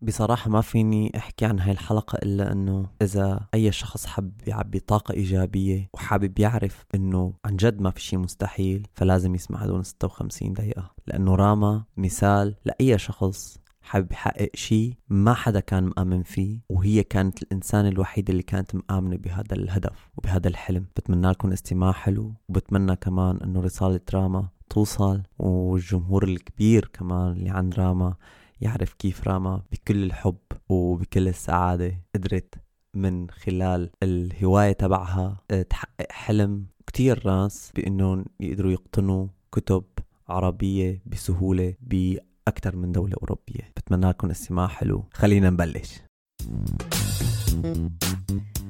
بصراحة ما فيني أحكي عن هاي الحلقة إلا أنه إذا أي شخص حب يعبي طاقة إيجابية وحابب يعرف أنه عن جد ما في شيء مستحيل فلازم يسمع هدول 56 دقيقة. لأنه راما مثال لأي شخص حابب يحقق شيء ما حدا كان مآمن فيه وهي كانت الإنسان الوحيد اللي كانت مآمنة بهذا الهدف وبهذا الحلم. بتمنى لكم استماع حلو وبتمنى كمان أنه رسالة راما توصل والجمهور الكبير كمان اللي عند راما يعرف كيف راما بكل الحب وبكل السعادة قدرت من خلال الهواية تبعها آه، تحقق حلم كتير ناس بأنهم يقدروا يقتنوا كتب عربية بسهولة بأكثر من دولة أوروبية. بتمنى لكم استماع حلو. خلينا نبلش.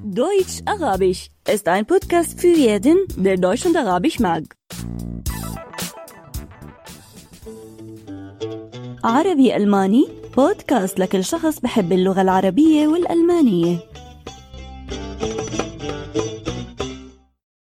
Deutsch Arabisch ist ein Podcast für jeden, der Deutsch und Arabisch mag. عربي. ألماني. بودكاست لكل شخص بحب اللغة العربية والألمانية.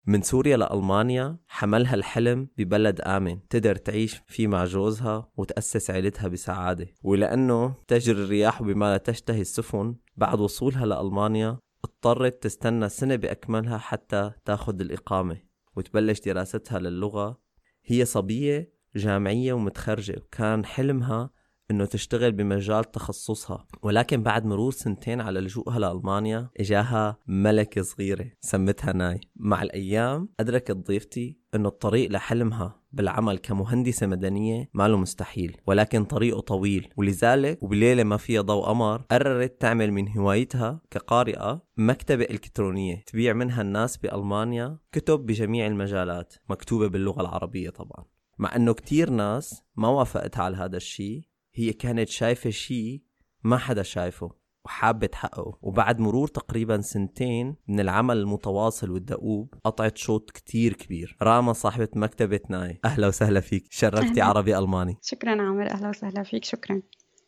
من سوريا لألمانيا حملها الحلم ببلد آمن. تقدر تعيش فيه مع جوزها وتأسس عيلتها بسعادة. ولأنه تجري الرياح بما لا تشتهي السفن بعد وصولها لألمانيا اضطرت تستنى سنة بأكملها حتى تاخذ الإقامة وتبلش دراستها للغة. هي صبية جامعية ومتخرجة وكان حلمها إنه تشتغل بمجال تخصصها. ولكن بعد مرور سنتين على لجوءها لألمانيا إجاها ملكة صغيرة سمتها ناي. مع الأيام أدركت ضيفتي إنه الطريق لحلمها بالعمل كمهندسة مدنية ما له مستحيل ولكن طريقه طويل. ولذلك وبليلة ما فيها ضوء قمر قررت تعمل من هوايتها كقارئة مكتبة إلكترونية تبيع منها الناس بألمانيا كتب بجميع المجالات مكتوبة باللغة العربية طبعا. مع إنه كتير ناس ما وافقتها على هذا الشيء هي كانت شايفة شيء ما حدا شايفه وحابة تحققه. وبعد مرور تقريبا سنتين من العمل المتواصل والدؤوب قطعت شوط كتير كبير. راما صاحبة مكتبة ناي أهلا وسهلا فيك. شرفتي عربي ألماني. شكرا عامر أهلا وسهلا فيك. شكرا.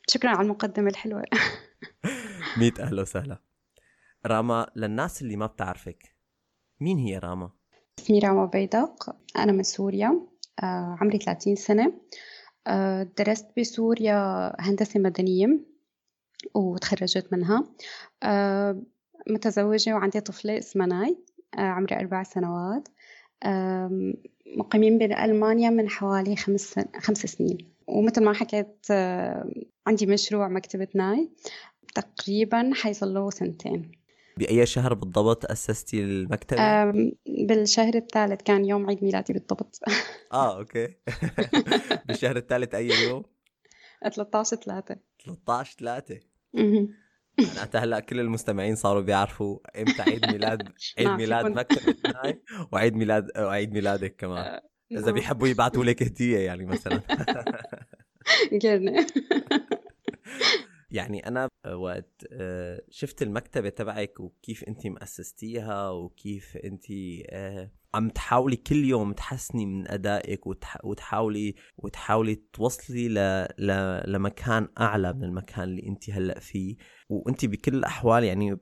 شكرا على المقدمة الحلوة. ميت أهلا وسهلا. راما للناس اللي ما بتعرفك مين هي راما؟ اسمي راما بيدق. أنا من سوريا. عمري 30 سنة. آه، درست بسوريا هندسة مدنية وتخرجت منها. آه، متزوجة وعندي طفلة اسمها ناي. عمري أربع سنوات. مقيمين بألمانيا من حوالي خمس, خمس سنين. ومثل ما حكيت عندي مشروع مكتبة ناي تقريبا حيصل سنتين. بأي شهر بالضبط أسستي المكتبة؟ بالشهر الثالث كان يوم عيد ميلادي بالضبط. آه أوكي. بالشهر الثالث أي يوم؟ 13 3 13 3 معناتها هلأ كل المستمعين صاروا بيعرفوا إمتى عيد ميلاد عيد ميلاد مكتبة وعيد ميلاد وعيد ميلادك كمان. آه، إذا. بيحبوا يبعثوا لك هدية يعني مثلا. يعني أنا وقت آه، شفت المكتبة تبعك وكيف انت مؤسستيها وكيف انت آه، عم تحاولي كل يوم تحسني من أدائك وتحاولي وتحاولي توصلي ل... ل... لمكان أعلى من المكان اللي انت هلأ فيه. وانت بكل الأحوال يعني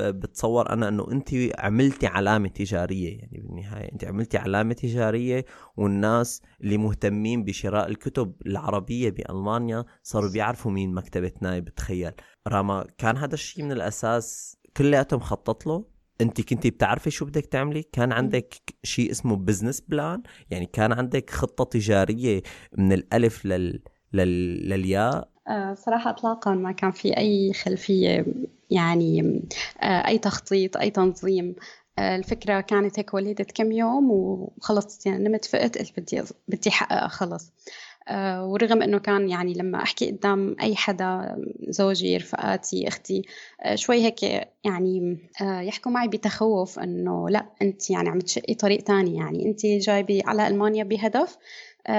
بتصور أنا إنه أنت عملتي علامة تجارية يعني بالنهاية أنت عملتي علامة تجارية والناس اللي مهتمين بشراء الكتب العربية بألمانيا صاروا بيعرفوا مين مكتبة نايب بتخيل راما كان هذا الشيء من الأساس كلياته مخطط له؟ أنت كنتي بتعرفي شو بدك تعملي؟ كان عندك شيء اسمه business plan يعني كان عندك خطة تجارية من الألف لل... لل... للياء؟ صراحة إطلاقا ما كان في أي خلفية يعني آه، أي تخطيط أي تنظيم. آه، الفكرة كانت هيك ولدت كم يوم وخلص يعني نمت فقت قلت بدي بدي أحققها خلص. ورغم إنه كان يعني لما أحكي قدام أي حدا زوجي رفقاتي أختي شوي هيك يعني يحكوا معي بتخوف إنه لا أنت يعني عم تشقي طريق تاني. يعني أنت جايبة على ألمانيا بهدف آه،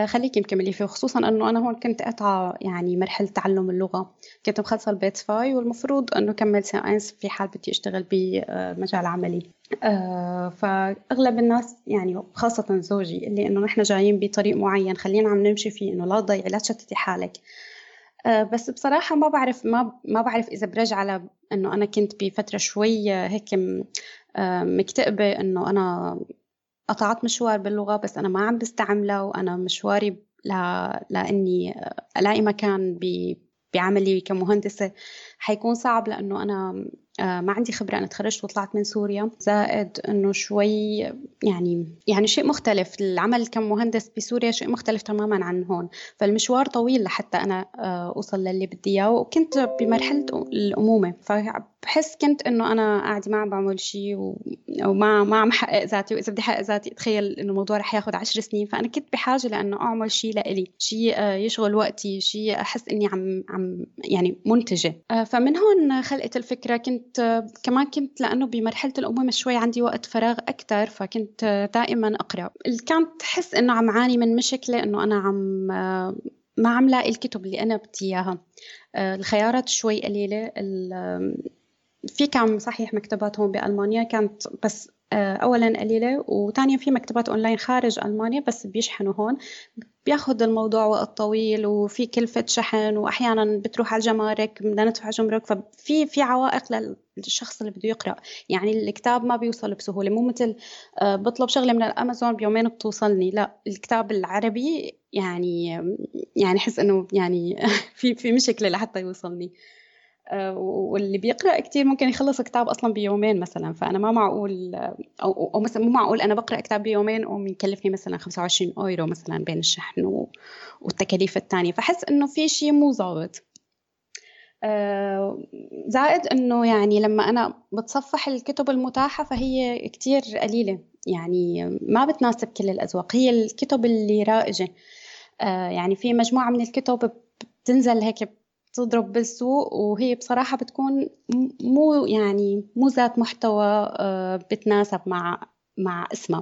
خليكي مكملي فيه خصوصا إنه أنا هون كنت قطعه يعني مرحلة تعلم اللغة. كنت مخلصة ال B2 والمفروض إنه كمل C1 في حال بدي أشتغل بمجال عملي. آه، فأغلب الناس يعني خاصة زوجي اللي إنه نحن جايين بطريق معين خلينا عم نمشي فيه إنه لا تضيعي لا تشتتي حالك. آه، بس بصراحة ما بعرف ما ما بعرف إذا برجع على إنه أنا كنت بفترة شوي هيك مكتئبة إنه أنا قطعت مشوار باللغة بس أنا ما عم بستعملها وأنا مشواري ل... لأني ألاقي مكان ب... بعملي كمهندسة. حيكون صعب لأنه أنا آه، ما عندي خبرة. أنا تخرجت وطلعت من سوريا. زائد أنه شوي يعني يعني شيء مختلف. العمل كمهندس بسوريا شيء مختلف تماما عن هون. فالمشوار طويل لحتى أنا آه، أوصل للي بدي إياه. وكنت بمرحلة الأمومة. فبحس كنت أنه أنا قاعدة ما عم بعمل شيء وما ما عم حقق ذاتي. وإذا بدي أحقق ذاتي أتخيل أنه الموضوع رح ياخذ عشر سنين. فأنا كنت بحاجة لأنه أعمل شيء لإلي. شيء آه، يشغل وقتي. شيء أحس إني عم عم يعني منتجة. فمن هون خلقت الفكرة. كنت كمان كنت لأنه بمرحلة الأمومة شوي عندي وقت فراغ أكثر فكنت دائما أقرأ. كانت تحس إنه عم عاني من مشكلة إنه أنا عم ما عم لاقي الكتب اللي أنا بدي إياها. الخيارات شوي قليلة. في كم صحيح مكتبات هون بألمانيا كانت بس اولا قليلة. وثانيا في مكتبات أونلاين خارج ألمانيا بس بيشحنوا هون. بياخذ الموضوع وقت طويل وفي كلفة شحن وأحيانا بتروح على الجمارك بدنا ندفع جمرك. ففي في عوائق للشخص اللي بده يقرأ. يعني الكتاب ما بيوصل بسهولة. مو مثل آه، بطلب شغلة من الأمازون بيومين بتوصلني. لا الكتاب العربي يعني يعني حس إنه يعني في في مشكلة لحتى يوصلني. آه، واللي بيقرأ كتير ممكن يخلص كتاب أصلا بيومين مثلا. فأنا ما معقول أو, أو مثلا مو معقول أنا بقرأ كتاب بيومين ومكلفني مثلا 25 أورو مثلا بين الشحن والتكاليف الثانية فحس إنه في شيء مو ظابط. آه، زائد إنه يعني لما أنا بتصفح الكتب المتاحة فهي كتير قليلة. يعني ما بتناسب كل الأذواق. هي الكتب اللي رائجة. آه، يعني في مجموعة من الكتب بتنزل هيك تضرب بالسوق وهي بصراحة بتكون مو يعني مو ذات محتوى آه، بتناسب مع مع اسمها.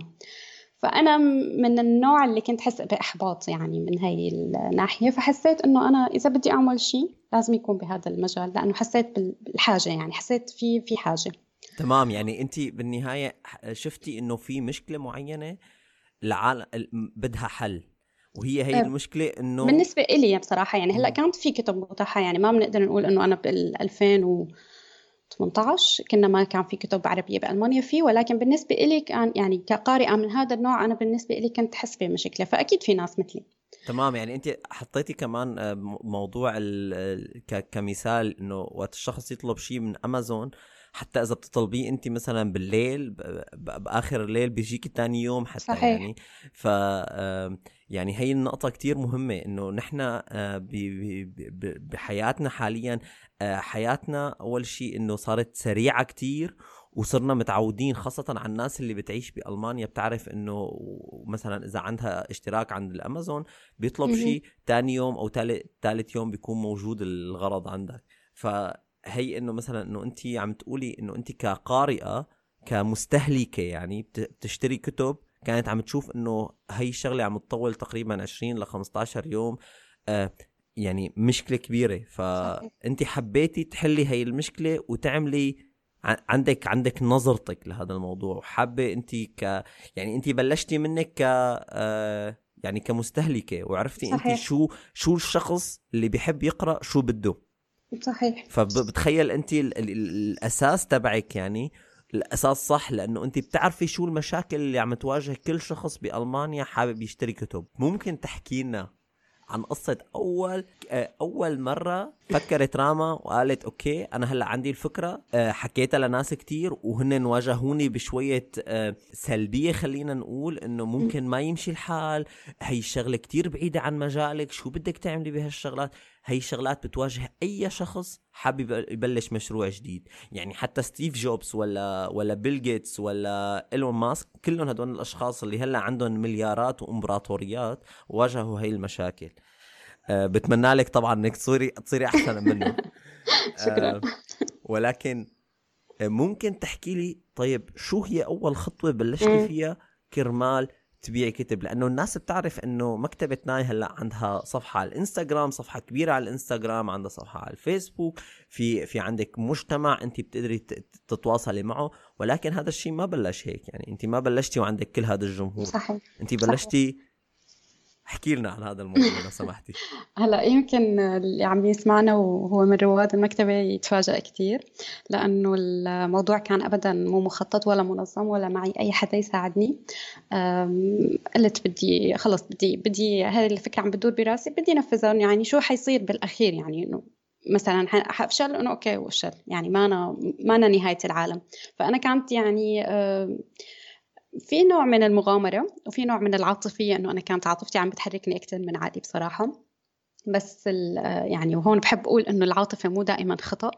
فأنا من النوع اللي كنت حس بإحباط يعني من هاي الناحية. فحسيت إنه أنا إذا بدي أعمل شيء لازم يكون بهذا المجال لأنه حسيت بالحاجة يعني حسيت في في حاجة. تمام. يعني أنت بالنهاية شفتي إنه في مشكلة معينة العالم بدها حل. وهي هي المشكلة إنه بالنسبة إلي بصراحة يعني هلأ كانت في كتب متاحة يعني ما بنقدر نقول إنه أنا بال 2018 كنا ما كان في كتب عربية بألمانيا في ولكن بالنسبة إلي كان يعني كقارئة من هذا النوع أنا بالنسبة إلي كنت حس بمشكله فأكيد في ناس مثلي. تمام يعني أنت حطيتي كمان آه، موضوع كمثال إنه وقت الشخص يطلب شيء من أمازون حتى إذا بتطلبيه انت مثلا بالليل بآخر الليل بيجيك ثاني يوم حتى صحيح. يعني. ف يعني هي النقطة كتير مهمة إنه نحن آه، بحياتنا حاليا آه، حياتنا أول شيء إنه صارت سريعة كتير وصرنا متعودين خاصة على الناس اللي بتعيش بألمانيا بتعرف إنه مثلا إذا عندها اشتراك عند الأمازون بيطلب شيء تاني يوم أو ثالث يوم بيكون موجود الغرض عندك. ف هي إنه مثلا إنه أنت عم تقولي إنه أنت كقارئة كمستهلكة يعني بتشتري كتب كانت عم تشوف إنه هي الشغلة عم تطول تقريبا 20 ل 15 يوم آه يعني مشكلة كبيرة. فانت حبيتي تحلي هي المشكلة وتعملي عندك عندك نظرتك لهذا الموضوع. وحابة أنت ك يعني أنت بلشتي منك ك آه يعني كمستهلكة وعرفتي صحيح. انت شو شو الشخص اللي بيحب يقرأ شو بده. صحيح. فبتخيل أنت الأساس تبعك يعني الأساس صح لأنه أنت بتعرفي شو المشاكل اللي عم تواجه كل شخص بألمانيا حابب يشتري كتب ممكن تحكي لنا عن قصة أول أول مرة فكرت راما وقالت أوكي أنا هلأ عندي الفكرة. آه، حكيتها لناس كتير وهن واجهوني بشوية آه، سلبية خلينا نقول إنه ممكن ما يمشي الحال. هي الشغلة كتير بعيدة عن مجالك شو بدك تعملي بهالشغلات؟ هي الشغلات بتواجه أي شخص حابب يبلش مشروع جديد. يعني حتى ستيف جوبز ولا ولا بيل جيتس ولا إيلون ماسك كلهم هدول الأشخاص اللي هلأ عندهم مليارات وأمبراطوريات واجهوا هي المشاكل. أه بتمنى لك طبعا إنك تصيري تصيري أحسن منه شكرا. أه ولكن ممكن تحكي لي طيب شو هي أول خطوة بلشتي فيها كرمال تبيعي كتب لأنه الناس بتعرف إنه مكتبة ناي هلأ عندها صفحة على الإنستغرام صفحة كبيرة على الإنستغرام عندها صفحة على الفيسبوك في في عندك مجتمع انت بتقدري تتواصلي معه ولكن هذا الشيء ما بلش هيك يعني انت ما بلشتي وعندك كل هذا الجمهور صحيح انت بلشتي صحيح. احكي لنا عن هذا الموضوع لو سمحتي. هلا يمكن اللي عم يسمعنا وهو من رواد المكتبة يتفاجأ كثير لأنه الموضوع كان أبدا مو مخطط ولا منظم ولا معي أي حدا يساعدني. قلت بدي خلص بدي بدي هذه الفكرة عم بتدور براسي بدي نفذها يعني شو حيصير بالأخير؟ يعني إنه مثلا حأفشل؟ إنه أوكي وأفشل. يعني ما أنا ما أنا نهاية العالم. فأنا كانت يعني في نوع من المغامرة وفي نوع من العاطفية إنه أنا كانت عاطفتي عم بتحركني أكثر من عادي بصراحة. بس يعني وهون بحب أقول إنه العاطفة مو دائما خطأ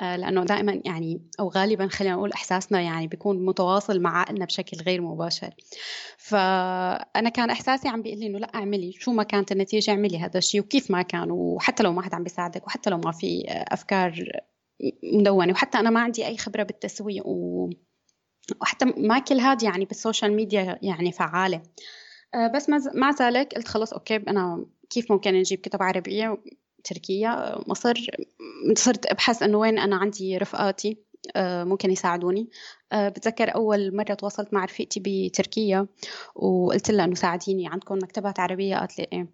آه، لأنه دائما يعني أو غالبا خلينا نقول إحساسنا يعني بيكون متواصل مع عقلنا بشكل غير مباشر. فأنا كان إحساسي عم بيقول لي إنه لا اعملي شو ما كانت النتيجة اعملي هذا الشيء وكيف ما كان وحتى لو ما حدا عم بيساعدك وحتى لو ما في أفكار مدونة وحتى أنا ما عندي أي خبرة بالتسويق و وحتى ما كل هذا يعني بال social media يعني فعالة. آه، بس مع ذلك قلت خلص okay أنا كيف ممكن نجيب كتب عربية تركيا مصر. صرت أبحث إنه وين أنا عندي رفقاتي آه، ممكن يساعدوني. آه، بتذكر أول مرة تواصلت مع رفيقتي بتركيا وقلت لها إنه ساعديني عندكم مكتبات عربية؟ قالت لي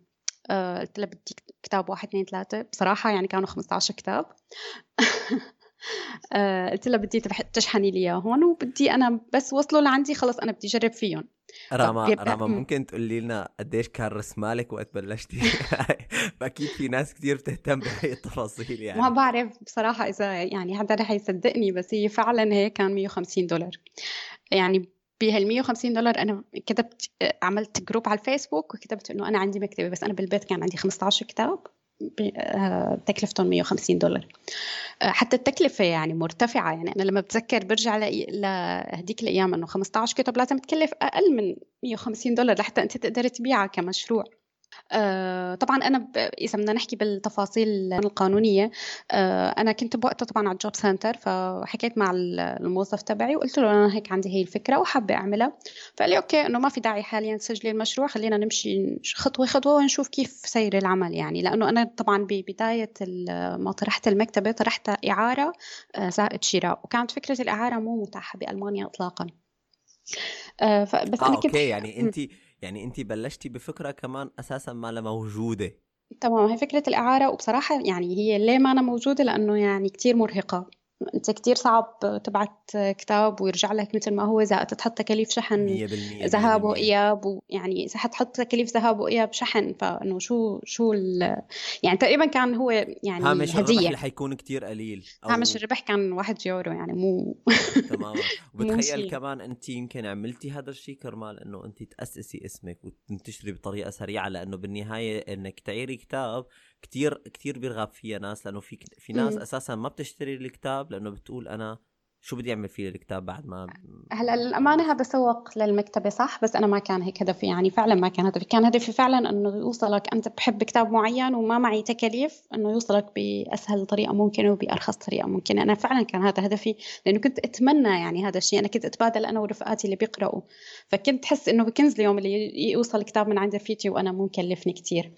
آه، قلت لها بدي كتاب واحد اثنين ثلاثة. بصراحة يعني كانوا 15 كتاب. قلت لها بدي تشحني لي اياهم وبدي أنا بس وصلوا لعندي خلص أنا بدي أجرب فيهم. راما راما ممكن تقولي لنا قديش كان رسمالك وقت بلشتي؟ أكيد في ناس كثير بتهتم بهي التفاصيل يعني. ما بعرف بصراحة إذا يعني حدا رح يصدقني بس هي فعلا هيك كان 150 دولار. يعني بهال 150 دولار أنا كتبت عملت جروب على الفيسبوك وكتبت إنه أنا عندي مكتبة بس أنا بالبيت كان عندي 15 كتاب. آه، تكلفتهم 150 دولار. آه، حتى التكلفة يعني مرتفعة. يعني أنا لما بتذكر برجع لهديك الأيام إنه 15 كتب لازم تكلف أقل من 150 دولار لحتى أنت تقدر تبيعها كمشروع. آه، طبعا أنا إذا بدنا نحكي بالتفاصيل القانونية آه، أنا كنت بوقتها طبعا على ال Jobcenter فحكيت مع الموظف تبعي وقلت له أنا هيك عندي هي الفكرة وحابة أعملها. فقال لي okay إنه ما في داعي حاليا تسجلي المشروع خلينا نمشي خطوة خطوة ونشوف كيف سير العمل يعني. لأنه أنا طبعا ببدايه ما طرحت المكتبة طرحتها إعارة آه، زائد شراء وكانت فكرة الإعارة مو متاحة بألمانيا اطلاقا. بس آه أنا كنت أوكي يعني انت يعني انت بلشتي بفكرة كمان أساسا ما لها موجودة. تمام هي فكرة الإعارة وبصراحة يعني هي ليه ما أنا موجودة؟ لأنه يعني كتير مرهقة. أنت كتير صعب تبعت كتاب ويرجع لك مثل ما هو إذا تحط تكاليف شحن ذهاب وإياب ويعني إذا حتحط تكاليف ذهاب وإياب شحن فإنه شو شو يعني تقريبا كان هو يعني هامش هدية. الربح حيكون كتير قليل أو... هامش الربح كان واحد يورو يعني مو تماما. وبتخيل كمان أنت يمكن عملتي هذا الشيء كرمال إنه أنت تأسسي اسمك وتنتشري بطريقة سريعة لأنه بالنهاية إنك تعيري كتاب كتير كتير بيرغب فيها ناس لأنه في في ناس أساسا ما بتشتري الكتاب لأنه بتقول أنا شو بدي أعمل فيه الكتاب بعد ما هلأ للامانه هذا سوق للمكتبة صح؟ بس أنا ما كان هيك هدفي يعني فعلا ما كان هدفي. كان هدفي فعلا إنه يوصلك أنت بحب كتاب معين وما معي تكاليف إنه يوصلك بأسهل طريقة ممكنة وبأرخص طريقة ممكنة. أنا فعلا كان هذا هدفي لأنه كنت أتمنى يعني هذا الشيء. أنا كنت أتبادل أنا ورفقاتي اللي بيقرأوا. فكنت حس إنه بكنز اليوم اللي يوصل كتاب من عند رفيقتي وأنا مو مكلفني كثير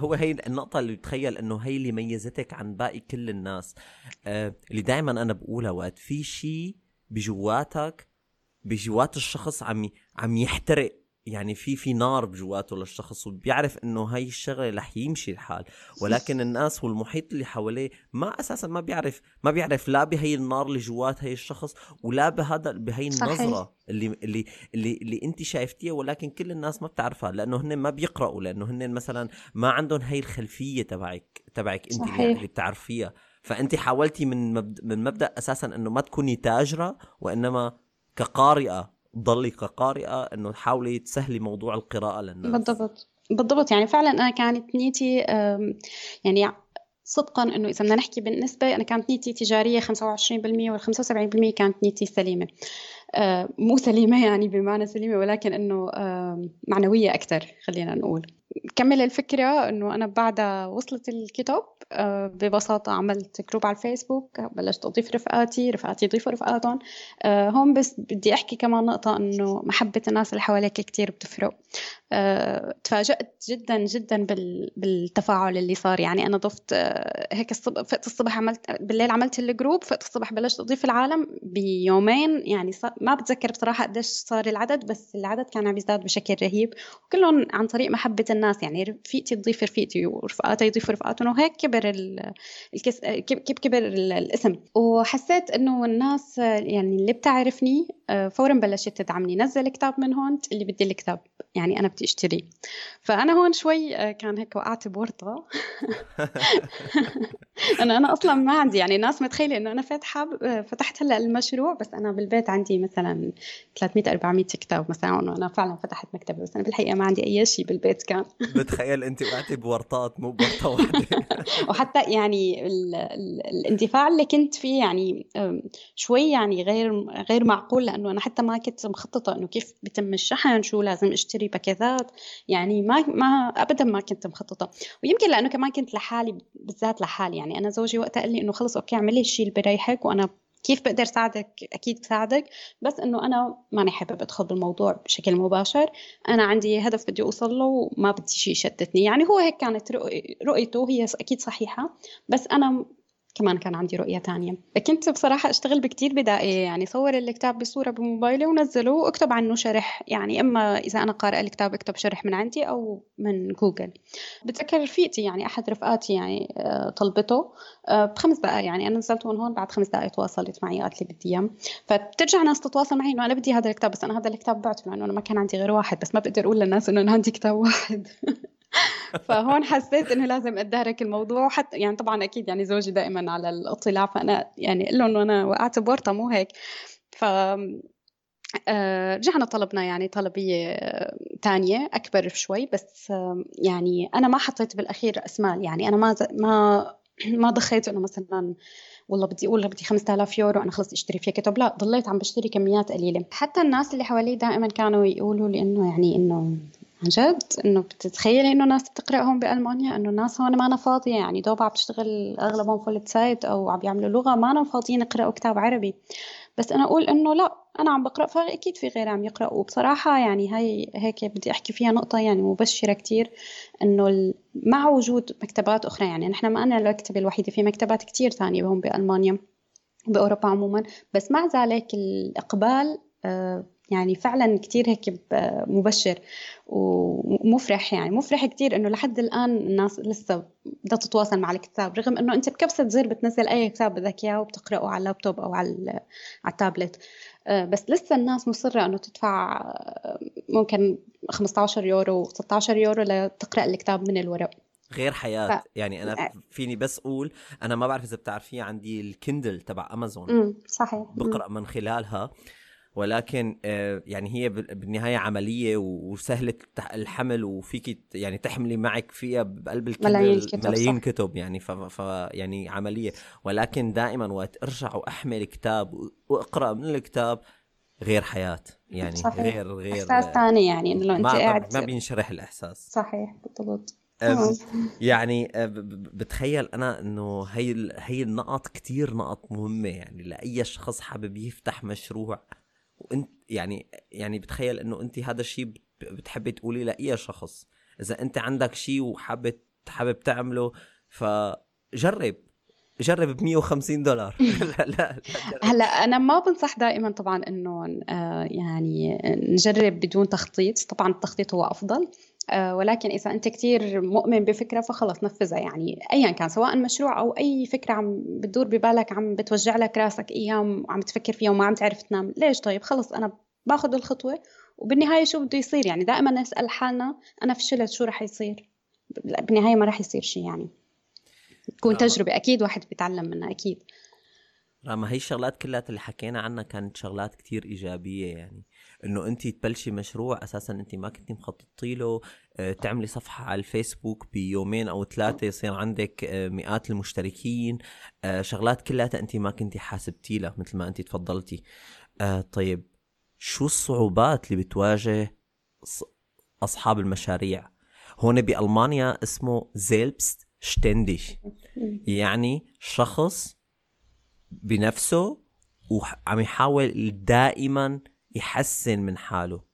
هو هي النقطة اللي بتخيل إنه هي اللي ميزتك عن باقي كل الناس. آه اللي دائما أنا بقولها وقت في شيء بجواتك بجوات الشخص عم عم يحترق. يعني في في نار بجواته للشخص وبيعرف إنه هاي الشغلة رح يمشي الحال ولكن الناس والمحيط اللي حواليه ما أساسا ما بيعرف ما بيعرف لا بهي النار اللي جوات هي الشخص ولا بهذا بهي النظرة صحيح. اللي اللي اللي اللي أنت شايفتيها ولكن كل الناس ما بتعرفها لأنه هن ما بيقرأوا لأنه هن مثلا ما عندهم هي الخلفية تبعك تبعك أنت صحيح. اللي بتعرفيها فأنت حاولتي من مبدأ من مبدأ أساسا إنه ما تكوني تاجرة وإنما كقارئة تضلي كقارئة إنه تحاولي تسهلي موضوع القراءة للناس. بالضبط. بالضبط. يعني فعلا أنا كانت نيتي يعني صدقا إنه إذا بدنا نحكي بالنسبة أنا كانت نيتي تجارية 25% وال 75% كانت نيتي سليمة. آه، مو سليمة يعني بمعنى سليمة ولكن إنه معنوية أكثر خلينا نقول. كمل الفكرة إنه أنا بعدها وصلت الكتب ببساطة عملت group على الفيسبوك بلشت أضيف رفقاتي رفقاتي يضيفوا رفقاتهم. آه، هون بس بدي أحكي كمان نقطة إنه محبة الناس اللي حواليك كتير بتفرق. آه، تفاجأت جدا جدا بالتفاعل اللي صار. يعني أنا ضفت هيك الصبح فقت الصبح عملت بالليل عملت الجروب فقت الصبح بلشت أضيف العالم بيومين. يعني ما بتذكر بصراحة قديش صار العدد بس العدد كان عم يزداد بشكل رهيب. وكلهم عن طريق محبة الناس. يعني رفيقتي تضيف رفيقتي ورفقاتي يضيفوا رفقاتهم وهيك كبر كبر الكس... كيف كبر الاسم. وحسيت إنه الناس يعني اللي بتعرفني آه، فورا بلشت تدعمني نزل كتاب من هون اللي بدي الكتاب يعني أنا بدي اشتريه فأنا هون شوي آه، كان هيك وقعت بورطة. أنا أنا أصلا ما عندي يعني الناس متخيلة إنه أنا فاتحه فتحت هلأ المشروع بس أنا بالبيت عندي مثلا 300 400 كتاب مثلا وأنا فعلا فتحت مكتبة بس أنا بالحقيقة ما عندي أي شيء بالبيت كان. بتخيل أنت وقعتي بورطات مو بورطة واحدة. وحتى يعني ال ال الاندفاع اللي كنت فيه يعني شوي يعني غير غير معقول لأنه أنا حتى ما كنت مخططة إنه كيف بيتم الشحن شو لازم أشتري باكيتات يعني ما ما ابدا ما كنت مخططة. ويمكن لأنه كمان كنت لحالي بالذات لحالي يعني أنا زوجي وقتها قال لي إنه خلص أوكي اعملي الشيء اللي بريحك وأنا كيف بقدر ساعدك؟ أكيد بساعدك. بس إنه أنا ماني حابب ادخل بالموضوع بشكل مباشر. أنا عندي هدف بدي أوصل له وما بدي شيء يشتتني. يعني هو هيك كانت رؤيته هي أكيد صحيحة. بس أنا كمان كان عندي رؤية تانية. كنت بصراحة أشتغل بكتير بدائية يعني صور الكتاب بصورة بموبايلي ونزله واكتب عنه شرح. يعني إما إذا أنا قارئة الكتاب أكتب شرح من عندي أو من جوجل. بتذكر رفيقتي يعني أحد رفقاتي يعني آه، طلبته آه، بخمس دقائق يعني أنا نزلته من هون بعد خمس دقائق تواصلت معي قالت لي بدي إياه. فبترجع ناس تتواصل معي إنه أنا بدي هذا الكتاب بس أنا هذا الكتاب بعته لأنه أنا ما كان عندي غير واحد بس ما بقدر أقول للناس إنه أنا عندي كتاب واحد. فهون حسيت إنه لازم أتدارك الموضوع وحتى يعني طبعا أكيد يعني زوجي دائما على الاطلاع فأنا يعني قل له إنه أنا وقعت بورطة مو هيك. ف آه، رجعنا طلبنا يعني طلبية تانية أكبر شوي بس يعني أنا ما حطيت بالأخير رأس مال يعني أنا ما ما ما ضخيت إنه مثلا والله بدي أقول بدي 5000 يورو أنا خلص أشتري فيها كتب لا ضليت عم بشتري كميات قليلة. حتى الناس اللي حوالي دائما كانوا يقولوا لي إنه يعني إنه عن جد إنه بتتخيلي إنه ناس بتقرا هون بألمانيا؟ إنه الناس هون ما فاضية يعني دوب عم بتشتغل أغلبهم Vollzeit أو عم يعملوا لغة ما فاضيين يقرأوا كتاب عربي. بس أنا أقول إنه لا أنا عم بقرأ فاكيد في غيري عم يقرأوا. وبصراحة يعني هاي هيك بدي أحكي فيها نقطة يعني مبشرة كتير إنه مع وجود مكتبات أخرى يعني نحن ما أنا المكتبه الوحيدة في مكتبات كتير ثانية هون بألمانيا بأوروبا عموما. بس مع ذلك الإقبال آه، يعني فعلا كتير هيك مبشر ومفرح يعني. مفرح كتير إنه لحد الآن الناس لسه بدها تتواصل مع الكتاب رغم إنه أنت بكبسة زر بتنزل أي كتاب بدك إياه وبتقرأه على اللابتوب أو على على التابلت. آه، بس لسه الناس مصرة إنه تدفع آه، ممكن 15 يورو 16 يورو لتقرأ الكتاب من الورق. غير حياة. ف... يعني أنا آه. فيني بس أقول أنا ما بعرف إذا بتعرفيه عندي الكندل تبع أمازون صحيح. بقرأ من خلالها. ولكن آه، يعني هي بالنهاية عملية وسهلة الحمل وفيك يعني تحملي معك فيها بقلب الكتب ملايين كتب ملايين صح. كتب يعني ف, ف يعني عملية ولكن دائما وقت أرجع وأحمل كتاب وأقرأ من الكتاب غير حياة يعني صحيح. غير غير إحساس ثاني يعني إنه أنت قاعد ما بينشرح الإحساس صحيح بالضبط يعني بتخيل أنا إنه هي هي النقط كتير نقط مهمة يعني لأي شخص حابب يفتح مشروع وانت يعني يعني بتخيل إنه إنت هذا الشيء بتحبي تقولي لأي شخص. إذا إنت عندك شيء وحابب حابب تعمله فجرب. جرب ب 150 دولار. لا لا هلا أنا ما بنصح دائما طبعا إنه آه، يعني نجرب بدون تخطيط. طبعا التخطيط هو أفضل. ولكن إذا أنت كثير مؤمن بفكرة فخلص نفذها. يعني ايا كان سواء مشروع أو أي فكرة عم بتدور ببالك عم بتوجع لك راسك أيام وعم تفكر فيها وما عم تعرف تنام ليش؟ طيب خلص أنا باخذ الخطوة وبالنهاية شو بده يصير؟ يعني دائما نسأل حالنا أنا فشلت شو رح يصير؟ بالنهاية ما رح يصير شيء يعني. تكون تجربة أكيد واحد بيتعلم منها أكيد. راما هي الشغلات كلها اللي حكينا عنها كانت شغلات كتير إيجابية يعني. إنه أنت تبلشي مشروع أساسا أنت ما كنتي مخططي له آه، تعملي صفحة على الفيسبوك بيومين أو ثلاثة يصير عندك آه، مئات المشتركين آه، شغلات كلها أنت ما كنتي حاسبتي لها مثل ما أنت تفضلتي. طيب شو الصعوبات اللي بتواجه أصحاب المشاريع؟ هون بألمانيا اسمه زيلبست شتندش يعني شخص بنفسه وعم يحاول دائما يحسن من حاله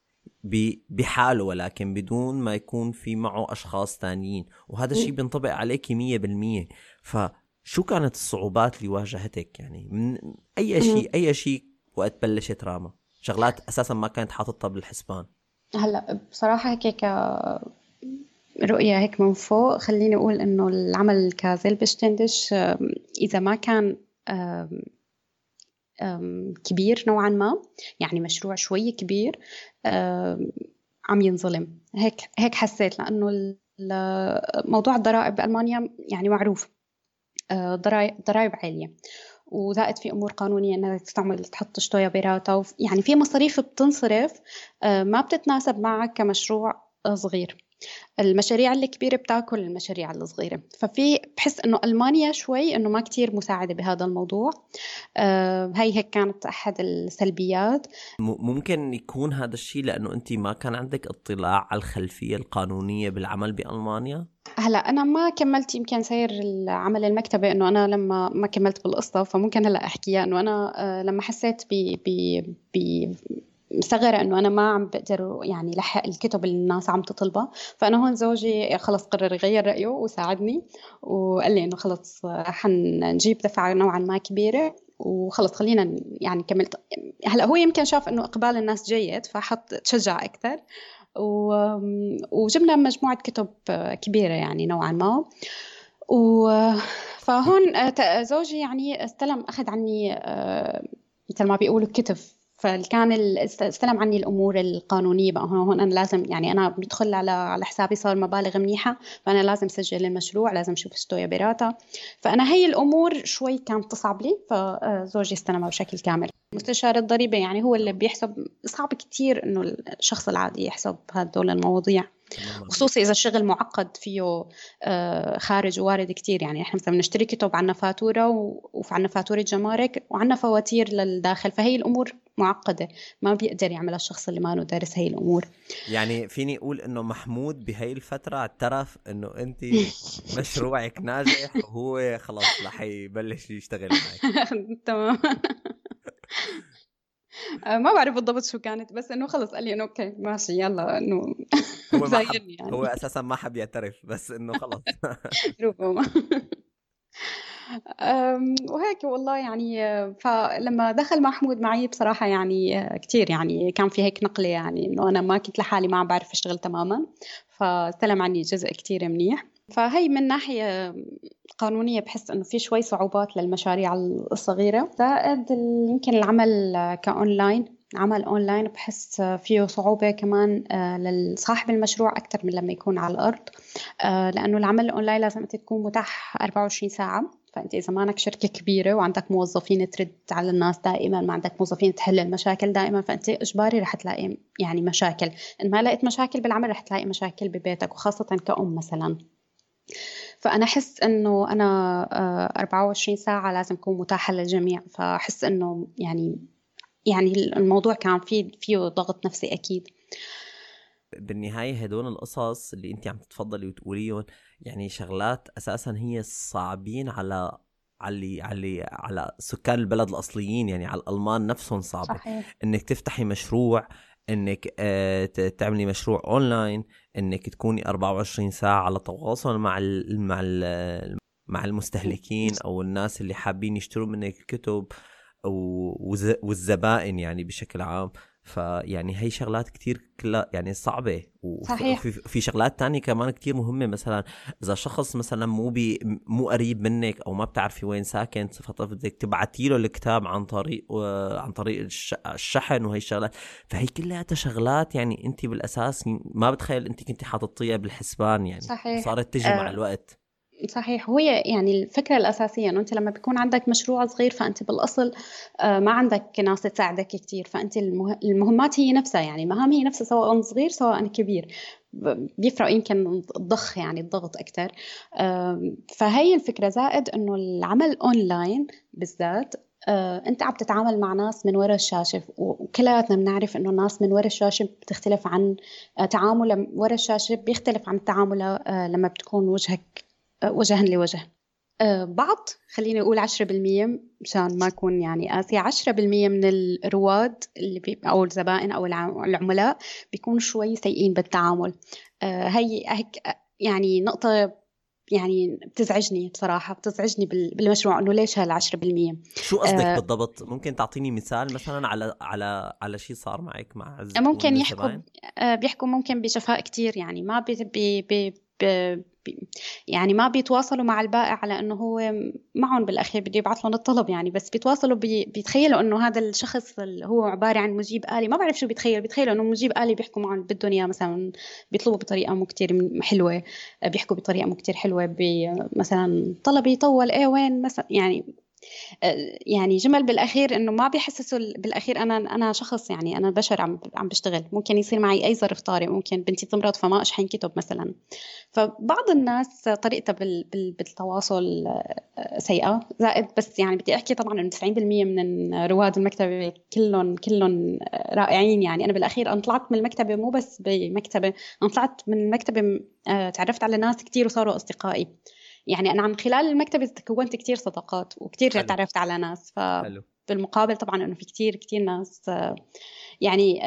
بحاله ولكن بدون ما يكون في معه أشخاص تانيين. وهذا الشيء بينطبق عليك مية بالمية. فشو كانت الصعوبات اللي واجهتك؟ يعني من أي شيء أي شيء وقت بلشت راما؟ شغلات أساسا ما كانت حاططها بالحسبان. هلأ بصراحة هيك رؤية هيك من فوق. خليني أقول إنه العمل كزلبشتندش إذا ما كان كبير نوعا ما يعني مشروع شوي كبير عم ينظلم. هيك هيك حسيت لأنه موضوع الضرائب بألمانيا يعني معروف. ضرائب ضرائب عالية. وزائد في أمور قانونية إنها تستعمل تحط شتويا بيراتا يعني في مصاريف بتنصرف ما بتتناسب معك كمشروع صغير. المشاريع الكبيرة بتاكل المشاريع الصغيرة. ففي بحس إنه ألمانيا شوي إنه ما كتير مساعدة بهذا الموضوع. آه هي هيك كانت أحد السلبيات. ممكن يكون هذا الشيء لأنه انت ما كان عندك اطلاع على الخلفية القانونية بالعمل بألمانيا؟ هلا أنا ما كملت يمكن سير العمل المكتبي إنه أنا لما ما كملت بالقصة فممكن هلا أحكيها إنه أنا آه، لما حسيت ب ب مستغرة إنه أنا ما عم بقدر يعني لحق الكتب اللي الناس عم تطلبها. فأنا هون زوجي خلص قرر يغير رأيه وساعدني وقال لي إنه خلص حنجيب دفعة نوعا ما كبيرة وخلص خلينا يعني كملت. هلأ هو يمكن شاف إنه إقبال الناس جيد فحط تشجع أكثر و... وجبنا مجموعة كتب كبيرة يعني نوعا ما. و... فهون زوجي يعني استلم أخذ عني آه، مثل ما بيقولوا كتف فكان استلم عني الأمور القانونية بقى. هون أنا لازم يعني أنا بدخل على على حسابي صار مبالغ منيحة فأنا لازم سجل المشروع لازم أشوف ستويا بيراتا فأنا هي الأمور شوي كانت تصعب لي فزوجي استلمها بشكل كامل. مستشار الضريبة يعني هو اللي بيحسب. صعب كثير إنه الشخص العادي يحسب هدول المواضيع خصوصي إذا الشغل معقد فيه آه، خارج ووارد كثير يعني إحنا مثلا بنشتري كتب عنا فاتورة وعنا فاتورة جمارك وعنا فواتير للداخل فهي الأمور معقدة. ما بيقدر يعملها الشخص اللي ما دارس هي الأمور. يعني فيني أقول إنه محمود بهي الفترة اعترف إنه أنت مشروعك ناجح وهو خلاص رح يبلش يشتغل معك. تمام. ما بعرف بالضبط شو كانت بس إنه خلص قال لي إنه أوكي ماشي يلا إنه هو يعني. هو أساسا ما حب يعترف بس إنه خلص. ربما. وهيك والله يعني فلما دخل محمود معي بصراحة يعني كثير يعني كان في هيك نقلة يعني إنه أنا ما كنت لحالي ما عم بعرف أشتغل تماما فاستلم عني جزء كثير منيح. فهي من ناحية قانونية بحس إنه في شوي صعوبات للمشاريع الصغيرة. زائد يمكن العمل كأونلاين عمل أونلاين بحس فيه صعوبة كمان آه، لصاحب المشروع أكثر من لما يكون على الأرض. آه، لأنه العمل الأونلاين لازم أنت تكون متاح 24 ساعة. فأنت إذا مانك شركة كبيرة وعندك موظفين ترد على الناس دائما ما عندك موظفين تحل المشاكل دائما فأنت إجباري رح تلاقي يعني مشاكل. إن ما لقيت مشاكل بالعمل رح تلاقي مشاكل ببيتك وخاصة كأم مثلا. فأنا أحس إنه أنا 24 آه، ساعة لازم أكون متاحة للجميع فأحس إنه يعني يعني الموضوع كان فيه فيه ضغط نفسي أكيد بالنهاية هدول القصص اللي أنت عم تتفضلي وتقوليهم يعني شغلات أساسا هي صعبين على على على على سكان البلد الأصليين يعني على الألمان نفسهم صعبة صحيح. إنك تفتحي مشروع إنك آه، تعملي مشروع أونلاين إنك تكوني 24 ساعة على تواصل مع مع مع المستهلكين أو الناس اللي حابين يشتروا منك الكتب والزبائن يعني بشكل عام. فيعني هي شغلات كتير كلها يعني صعبة. صحيح. وفي في شغلات تانية كمان كتير مهمة. مثلا إذا شخص مثلا مو بي مو قريب منك أو ما بتعرفي وين ساكن فبدك تبعتي له الكتاب عن طريق عن طريق الشحن وهي الشغلات. فهي كلها شغلات يعني أنت بالأساس ما بتخيل أنت كنت حاططيها بالحسبان يعني. صحيح. صارت تجي آه. مع الوقت. صحيح. هو يعني الفكرة الأساسية إنه أنت لما بيكون عندك مشروع صغير فأنت بالأصل آه، ما عندك ناس تساعدك كثير فأنت المهمات هي نفسها يعني. المهام هي نفسها سواء صغير سواء كبير. بيفرق يمكن الضخ يعني الضغط أكثر فهي الفكرة زائد إنه العمل أونلاين بالذات آه، أنت عم تتعامل مع ناس من وراء الشاشة. وكلياتنا بنعرف إنه الناس من وراء الشاشة بتختلف عن آه، تعامل وراء الشاشة بيختلف عن التعامل لما بتكون وجهك وجها لوجه. أه، بعض خليني أقول 10% مشان ما أكون يعني قاسية 10% من الرواد اللي بي أو الزبائن أو العملاء بيكونوا شوي سيئين بالتعامل. أه، هي هيك يعني نقطة يعني بتزعجني بصراحة بتزعجني بالمشروع إنه ليش هال 10% شو قصدك أه بالضبط؟ ممكن تعطيني مثال مثلا على على على شيء صار معك مع ممكن يحكوا بيحكوا ممكن بجفاء كتير يعني ما بي بي يعني ما بيتواصلوا مع البائع على انه هو معهم بالأخير بده يبعث لهم الطلب يعني بس بيتواصلوا بي بيتخيلوا إنه هذا الشخص اللي هو عبارة عن مجيب آلي ما بعرف شو بيتخيل بيتخيلوا إنه مجيب آلي بيحكوا معهم بدهم اياه مثلا بيطلبوا بطريقة مو كثير حلوة بيحكوا بطريقة مو كثير حلوة مثلا طلبي يطول إيه وين مثلا يعني يعني جمل بالأخير إنه ما بيحسسوا بالأخير أنا أنا شخص يعني أنا بشر عم عم بشتغل. ممكن يصير معي أي ظرف طارئ ممكن بنتي تمرض فما اشحن كتب مثلا. فبعض الناس طريقتها بالتواصل آه، سيئة زائد بس يعني بدي أحكي طبعا إنه 90% من رواد المكتبة كلهم كلهم رائعين يعني. أنا بالأخير أنا طلعت من المكتبة مو بس بمكتبة أنا طلعت من المكتبه آه، تعرفت على ناس كثير وصاروا أصدقائي. يعني أنا من خلال المكتبة كونت كثير صداقات وكثير تعرفت على ناس ف حلو. بالمقابل طبعا إنه في كثير كثير ناس يعني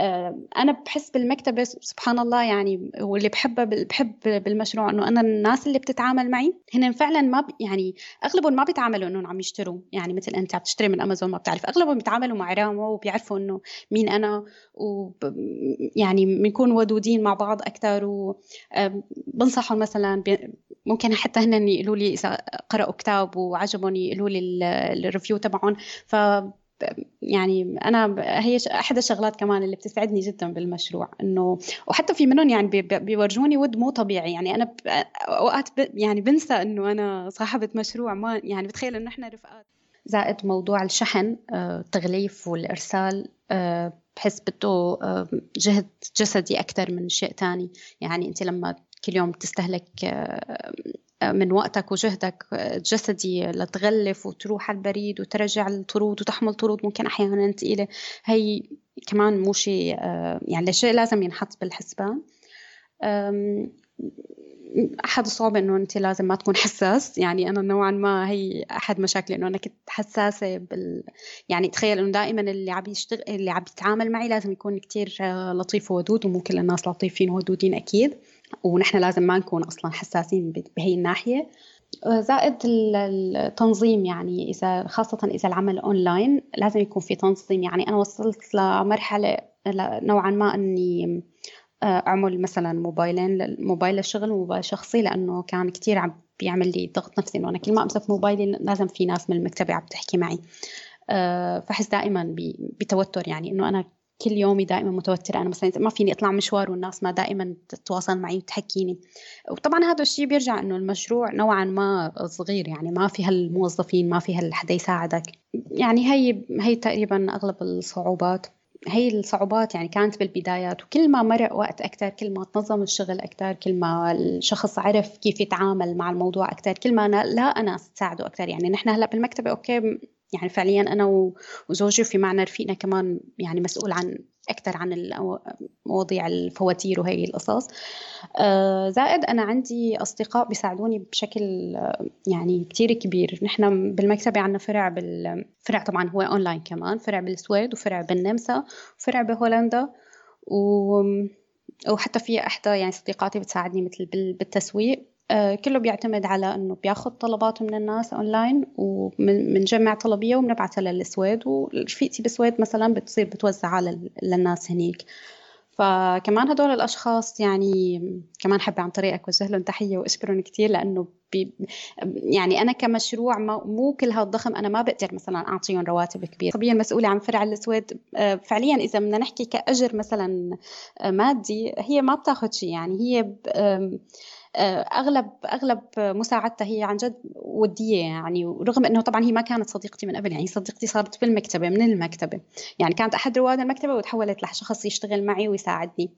أنا بحس بالمكتبة سبحان الله يعني واللي بحبه بحب بالمشروع إنه أنا الناس اللي بتتعامل معي هن فعلا ما يعني أغلبهم ما بيتعاملوا إنهم عم يشتروا يعني مثل أنت عم تشتري من أمازون ما بتعرف. أغلبهم بيتعاملوا مع رامو وبيعرفوا إنه مين أنا و يعني بنكون ودودين مع بعض أكثر وبنصحهم مثلا ممكن حتى هن يقولوا لي إذا قرأوا كتاب وعجبهم يقولوا لي الريفيو تبعهم. ف يعني أنا هي احد الشغلات كمان اللي بتسعدني جدا بالمشروع إنه وحتى في منهم يعني بيورجوني ود مو طبيعي. يعني أنا أوقات يعني بنسى إنه أنا صاحبة مشروع ما يعني بتخيل إنه إحنا رفقات. زائد موضوع الشحن آه، التغليف والإرسال آه، بحس بده آه، جهد جسدي أكثر من شيء ثاني يعني أنت لما كل يوم تستهلك من وقتك وجهدك الجسدي لتغلف وتروح على البريد وترجع الطرود وتحمل طرود ممكن أحيانا ثقيله هي كمان مو شيء يعني شيء لازم ينحط بالحسبان أحد الصعوبة إنه أنت لازم ما تكون حساس. يعني أنا نوعا ما هي أحد مشاكلي إنه أنا كنت حساسة بال يعني تخيل إنه دائما اللي عم يشتغل اللي عم يتعامل معي لازم يكون كتير لطيف وودود ومو كل الناس لطيفين وودودين أكيد. ونحن لازم ما نكون أصلا حساسين بهي الناحية. زائد التنظيم يعني إذا خاصة إذا العمل أونلاين لازم يكون في تنظيم. يعني أنا وصلت لمرحلة نوعا ما إني آه، أعمل مثلا موبايلين موبايل للشغل وموبايل شخصي لأنه كان كثير عم بيعمل لي ضغط نفسي إنه أنا كل ما أمسك موبايلي لازم في ناس من المكتبة عم تحكي معي. آه، فحس دائما بتوتر يعني إنه أنا كل يومي دائما متوترة أنا مثلا ما فيني أطلع مشوار والناس ما دائما تتواصل معي وتحكيني. وطبعا هذا الشيء بيرجع إنه المشروع نوعا ما صغير يعني ما في هالموظفين ما في هالحدا يساعدك. يعني هي هي تقريبا أغلب الصعوبات. هي الصعوبات يعني كانت بالبدايات وكل ما مرق وقت أكثر كل ما تنظم الشغل أكثر كل ما الشخص عرف كيف يتعامل مع الموضوع أكثر كل ما لا ناس تساعده أكثر يعني نحن هلأ بالمكتبة أوكي يعني فعليا أنا وزوجي في معنا رفيقنا كمان يعني مسؤول عن أكثر عن مواضيع الفواتير وهي القصص. آه، زائد أنا عندي أصدقاء بيساعدوني بشكل يعني كتير كبير. نحن بالمكتبة عندنا فرع بالفرع طبعا هو أونلاين كمان فرع بالسويد وفرع بالنمسا وفرع بهولندا. و وحتى في إحدى يعني صديقاتي بتساعدني مثل بالتسويق. آه، كله بيعتمد على إنه بياخذ طلبات من الناس اونلاين وبنجمع طلبية وبنبعثها للسويد ورفيقتي بالسويد مثلا بتصير بتوزعها للناس هنيك. فكمان هدول الأشخاص يعني كمان حابة عن طريق اوجه لهم تحية وأشكرهم كثير لأنه بي يعني أنا كمشروع مو كل هالضخم أنا ما بقدر مثلا أعطيهم رواتب كبيرة. طبيا مسؤولة عن فرع السويد. آه، فعليا إذا بدنا نحكي كأجر مثلا آه، مادي هي ما بتاخذ شيء يعني هي آه، اغلب أغلب مساعدتها هي عن جد ودية يعني ورغم إنه طبعا هي ما كانت صديقتي من قبل يعني صديقتي صارت بالمكتبه من المكتبة. يعني كانت أحد رواد المكتبة وتحولت لشخص يشتغل معي ويساعدني.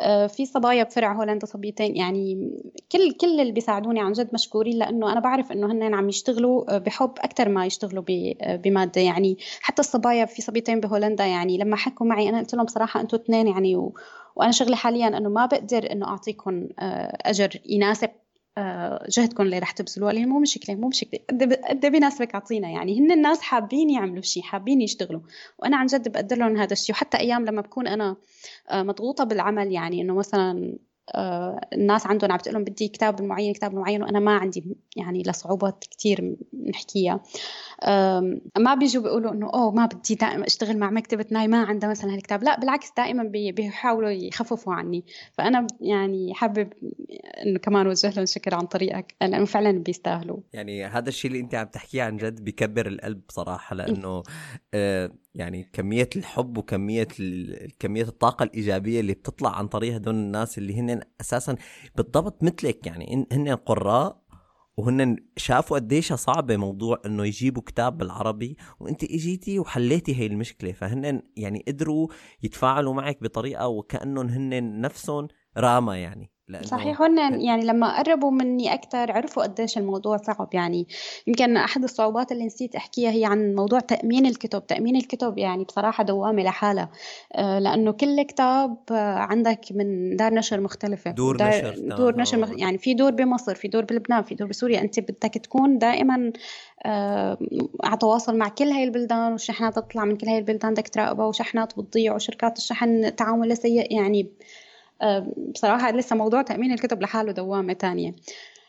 آه، في صبايا بفرع هولندا صبيتين يعني كل كل اللي بيساعدوني عن جد مشكورين لأنه أنا بعرف إنه هن عم يشتغلوا بحب أكثر ما يشتغلوا بمادة. يعني حتى الصبايا في صبيتين بهولندا يعني لما حكوا معي أنا قلت لهم صراحة أنتم اثنين يعني و وأنا شغلي حاليا إنه ما بقدر إنه اعطيكم آه، أجر يناسب آه، جهدكم اللي رح تبذلوه لأن مو مشكلة مو مشكلة قد بيناسبك أعطينا يعني. هن الناس حابين يعملوا شيء حابين يشتغلوا. وأنا عن جد بقدر لهم هذا الشيء وحتى أيام لما بكون أنا آه، مضغوطة بالعمل يعني إنه مثلا الناس عندهم عم تقول بدي كتاب معين كتاب معين وأنا ما عندي يعني لصعوبات كثير نحكيها. ما بيجوا بيقولوا إنه أوه ما بدي دائما أشتغل مع مكتبة ناي ما عندها مثلا هالكتاب. لا بالعكس دائما بيحاولوا يخففوا عني. فأنا يعني حابب إنه كمان وجه لهم شكر عن طريقك. لأنه فعلا بيستاهلوا. يعني هذا الشيء اللي أنت عم تحكيه عن جد بكبر القلب بصراحه لأنه آه يعني كمية الحب وكمية كمية الطاقة الإيجابية اللي بتطلع عن طريق هدول الناس اللي هن أساسا بالضبط مثلك. يعني هن قراء وهن شافوا قديش صعبة موضوع إنه يجيبوا كتاب بالعربي وأنت إجيتي وحليتي هي المشكلة فهن يعني قدروا يتفاعلوا معك بطريقة وكأنهم هن نفسهم راما يعني. لأنه صحيح. هن يعني لما قربوا مني أكثر عرفوا قديش الموضوع صعب. يعني يمكن أحد الصعوبات اللي نسيت أحكيها هي عن موضوع تأمين الكتب. تأمين الكتب يعني بصراحة دوامة لحالها. آه، لأنه كل كتاب عندك من دار نشر مختلفة. دور دار نشر دور نشر مخ... يعني في دور بمصر في دور بلبنان في دور بسوريا. أنت بدك تكون دائما آه، على تواصل مع كل هاي البلدان والشحنات تطلع من كل هاي البلدان بدك تراقبها وشحنات بتضيع وشركات الشحن تعاملها سيء. يعني بصراحة لسه موضوع تأمين الكتب لحاله دوامة تانية.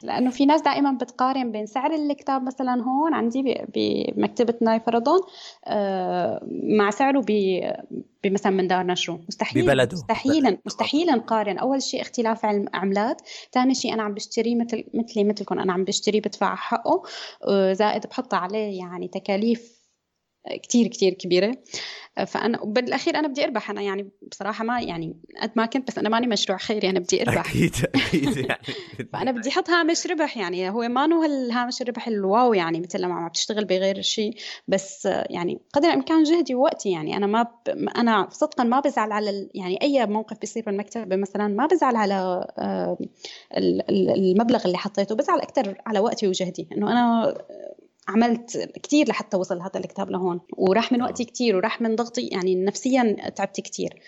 لأنه في ناس دائما بتقارن بين سعر الكتاب مثلا هون عندي فرضون آه، مع سعره بمثلا من دار نشره. مستحيل ببلده. مستحيل مستحيل نقارن. أول شيء اختلاف العملات ثاني شيء أنا عم بشتري مثل مثلي مثلكم أنا عم بشتري بدفع حقه آه، زائد بحط عليه يعني تكاليف كتير كتير كبيرة. فأنا بالأخير أنا بدي أربح. أنا يعني بصراحة ما يعني قد ما كنت بس أنا ماني مشروع خيري أنا بدي أربح. أكيد أكيد يعني. فأنا بدي أحط هامش ربح. يعني هو ما هو الهامش الربح الواو يعني مثل لما عم بتشتغل بغير شيء بس يعني قدر الإمكان جهدي ووقتي. يعني أنا ما ب... أنا صدقا ما بزعل على يعني أي موقف بيصير بالمكتبة مثلا ما بزعل على المبلغ اللي حطيته. بزعل أكثر على وقتي وجهدي. إنه أنا عملت كثير لحتى وصل هذا الكتاب لهون وراح من وقتي كثير وراح من ضغطي يعني نفسيا تعبت كثير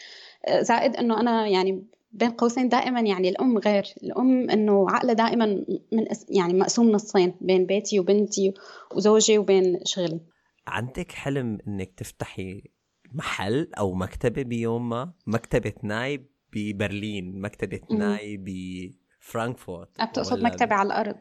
زائد إنه أنا يعني بين قوسين دائما يعني الأم غير الأم إنه عقلها دائما من يعني مقسوم نصين بين بيتي وبنتي وزوجي وبين شغلي. عندك حلم إنك تفتحي محل أو مكتبة بيوم ما؟ مكتبة ناي ببرلين مكتبة ناي فرانكفورت بتقصد مكتبة على الأرض.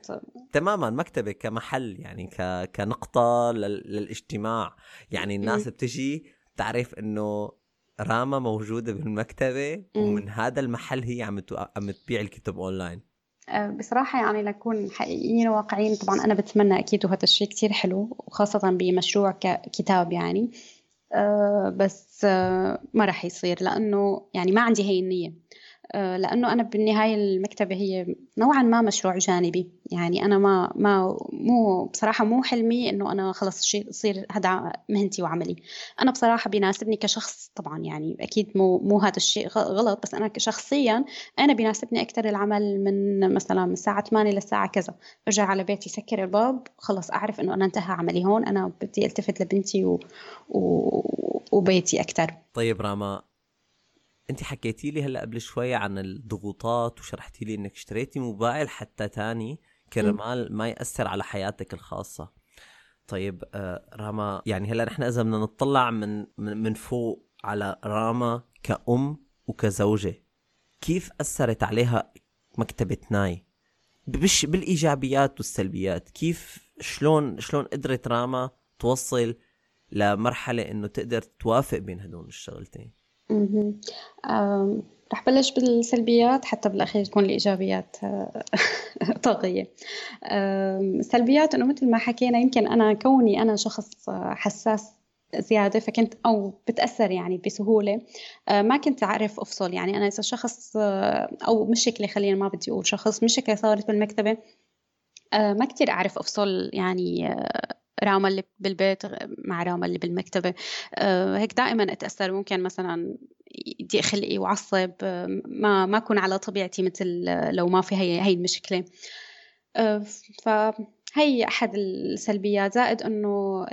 تماما مكتبة كمحل يعني ك... كنقطة لل... للاجتماع. يعني الناس م. بتجي تعرف إنه راما موجودة بالمكتبة م. ومن هذا المحل هي عم ت... عم تبيع الكتب أونلاين. أه، بصراحة يعني لنكون حقيقيين وواقعيين طبعا أنا بتمنى أكيد وهذا الشيء كتير حلو وخاصة بمشروع ككتاب يعني. أه بس أه ما راح يصير لأنه يعني ما عندي هي النية. لأنه أنا بالنهاية المكتبة هي نوعا ما مشروع جانبي. يعني أنا ما ما مو بصراحة مو حلمي إنه أنا خلص شيء يصير هذا مهنتي وعملي. أنا بصراحة بيناسبني كشخص طبعا يعني أكيد مو مو هذا الشيء غلط بس أنا شخصيا أنا بيناسبني أكثر العمل من مثلا من الساعة 8 للساعة كذا. أرجع على بيتي سكر الباب خلص أعرف إنه أنا انتهى عملي هون. أنا بدي التفت لبنتي و... و... وبيتي أكثر طيب راما انت حكيتي لي هلا قبل شوي عن الضغوطات وشرحتي لي انك اشتريتي موبايل حتى تاني كرمال ما يأثر على حياتك الخاصة. طيب آه راما يعني هلا نحن إذا بدنا نطلع من من فوق على راما كأم وكزوجة كيف أثرت عليها مكتبة ناي؟ بش بالإيجابيات والسلبيات كيف شلون شلون قدرت راما توصل لمرحلة إنه تقدر توافق بين هدول الشغلتين؟ رح بلش بالسلبيات حتى بالأخير تكون الإيجابيات آه، طاغية. السلبيات إنه مثل ما حكينا يمكن أنا كوني أنا شخص حساس زيادة فكنت أو بتأثر يعني بسهولة آه، ما كنت أعرف أفصل. يعني أنا إذا شخص آه، أو مشكلة خلينا ما بدي أقول شخص مشكلة صارت بالمكتبة ما كتير أعرف أفصل يعني راما اللي بالبيت مع راما اللي بالمكتبة. آه، هيك دائما أتأثر. ممكن مثلا يضيق خلقي وعصب آه، ما ما أكون على طبيعتي مثل لو ما في هي هي المشكلة. آه، فهي أحد السلبيات. زائد إنه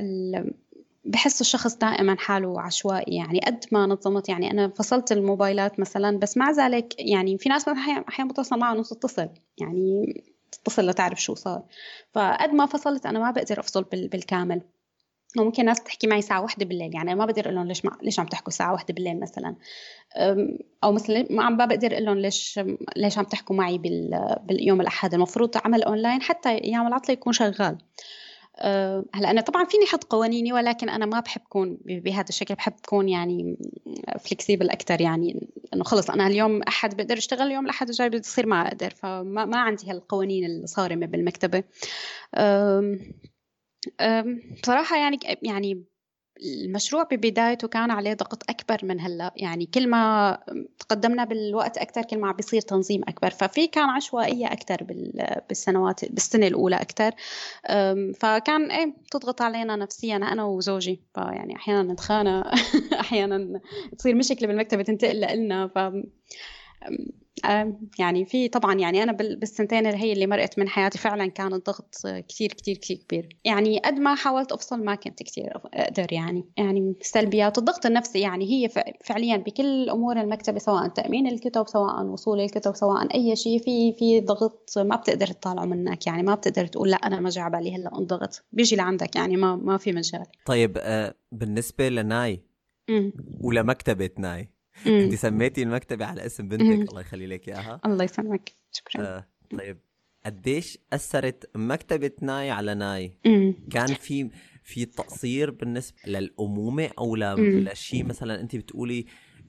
بحس الشخص دائما حاله عشوائي. يعني قد ما نظمت يعني أنا فصلت الموبايلات مثلا بس مع ذلك يعني في ناس أحيانا بتوصل معها نص تتصل يعني تتصل لتعرف شو صار. فقد ما فصلت أنا ما بقدر أفصل بالكامل. وممكن ناس تحكي معي ساعة واحدة بالليل يعني ما بقدر أقول لهم ليش ما ليش عم تحكوا ساعة واحدة بالليل مثلا. أو مثلا ما عم بقدر أقول لهم ليش ليش عم تحكوا معي بال... باليوم الأحد. المفروض عمل أونلاين حتى أيام العطلة يكون شغال. هلأ أنا طبعا فيني أحط قوانيني ولكن أنا ما بحب اكون بهذا الشكل بحب اكون يعني flexible أكثر يعني انه خلص أنا اليوم أحد بقدر أشتغل اليوم الأحد الجاي بتصير ما أقدر فما ما عندي هالقوانين الصارمة بالمكتبة. أه بصراحه يعني يعني المشروع ببدايته كان عليه ضغط أكبر من هلأ. يعني كل ما تقدمنا بالوقت أكثر كل ما بيصير تنظيم أكبر. ففي كان عشوائية أكثر بالسنوات بالسنة الأولى أكثر فكان إيه تضغط علينا نفسيا أنا وزوجي. فيعني أحيانا نتخانق أحيانا تصير مشكلة بالمكتبة تنتقل لنا ف يعني في طبعا يعني أنا بالسنتين اللي هي اللي مرقت من حياتي فعلا كان الضغط كثير كثير كثير كبير. يعني قد ما حاولت أفصل ما كنت كثير أقدر يعني يعني سلبيات. الضغط النفسي يعني هي فعليا بكل أمور المكتبة سواء تأمين الكتب سواء وصول الكتب سواء أي شيء في في ضغط ما بتقدر تطالعه منك. يعني ما بتقدر تقول لا أنا ما جا بالي هلأ انضغط بيجي لعندك يعني ما ما في مجال. طيب آه بالنسبة لناي ولمكتبه ناي انت سميتي المكتبة على اسم بنتك الله يخلي لك إياها. الله يسلمك. شكرا. آه طيب. قديش أثرت مكتبة ناي على ناي. كان في في تقصير بالنسبة للأمومة أو لشيء مثلا انت بتقولي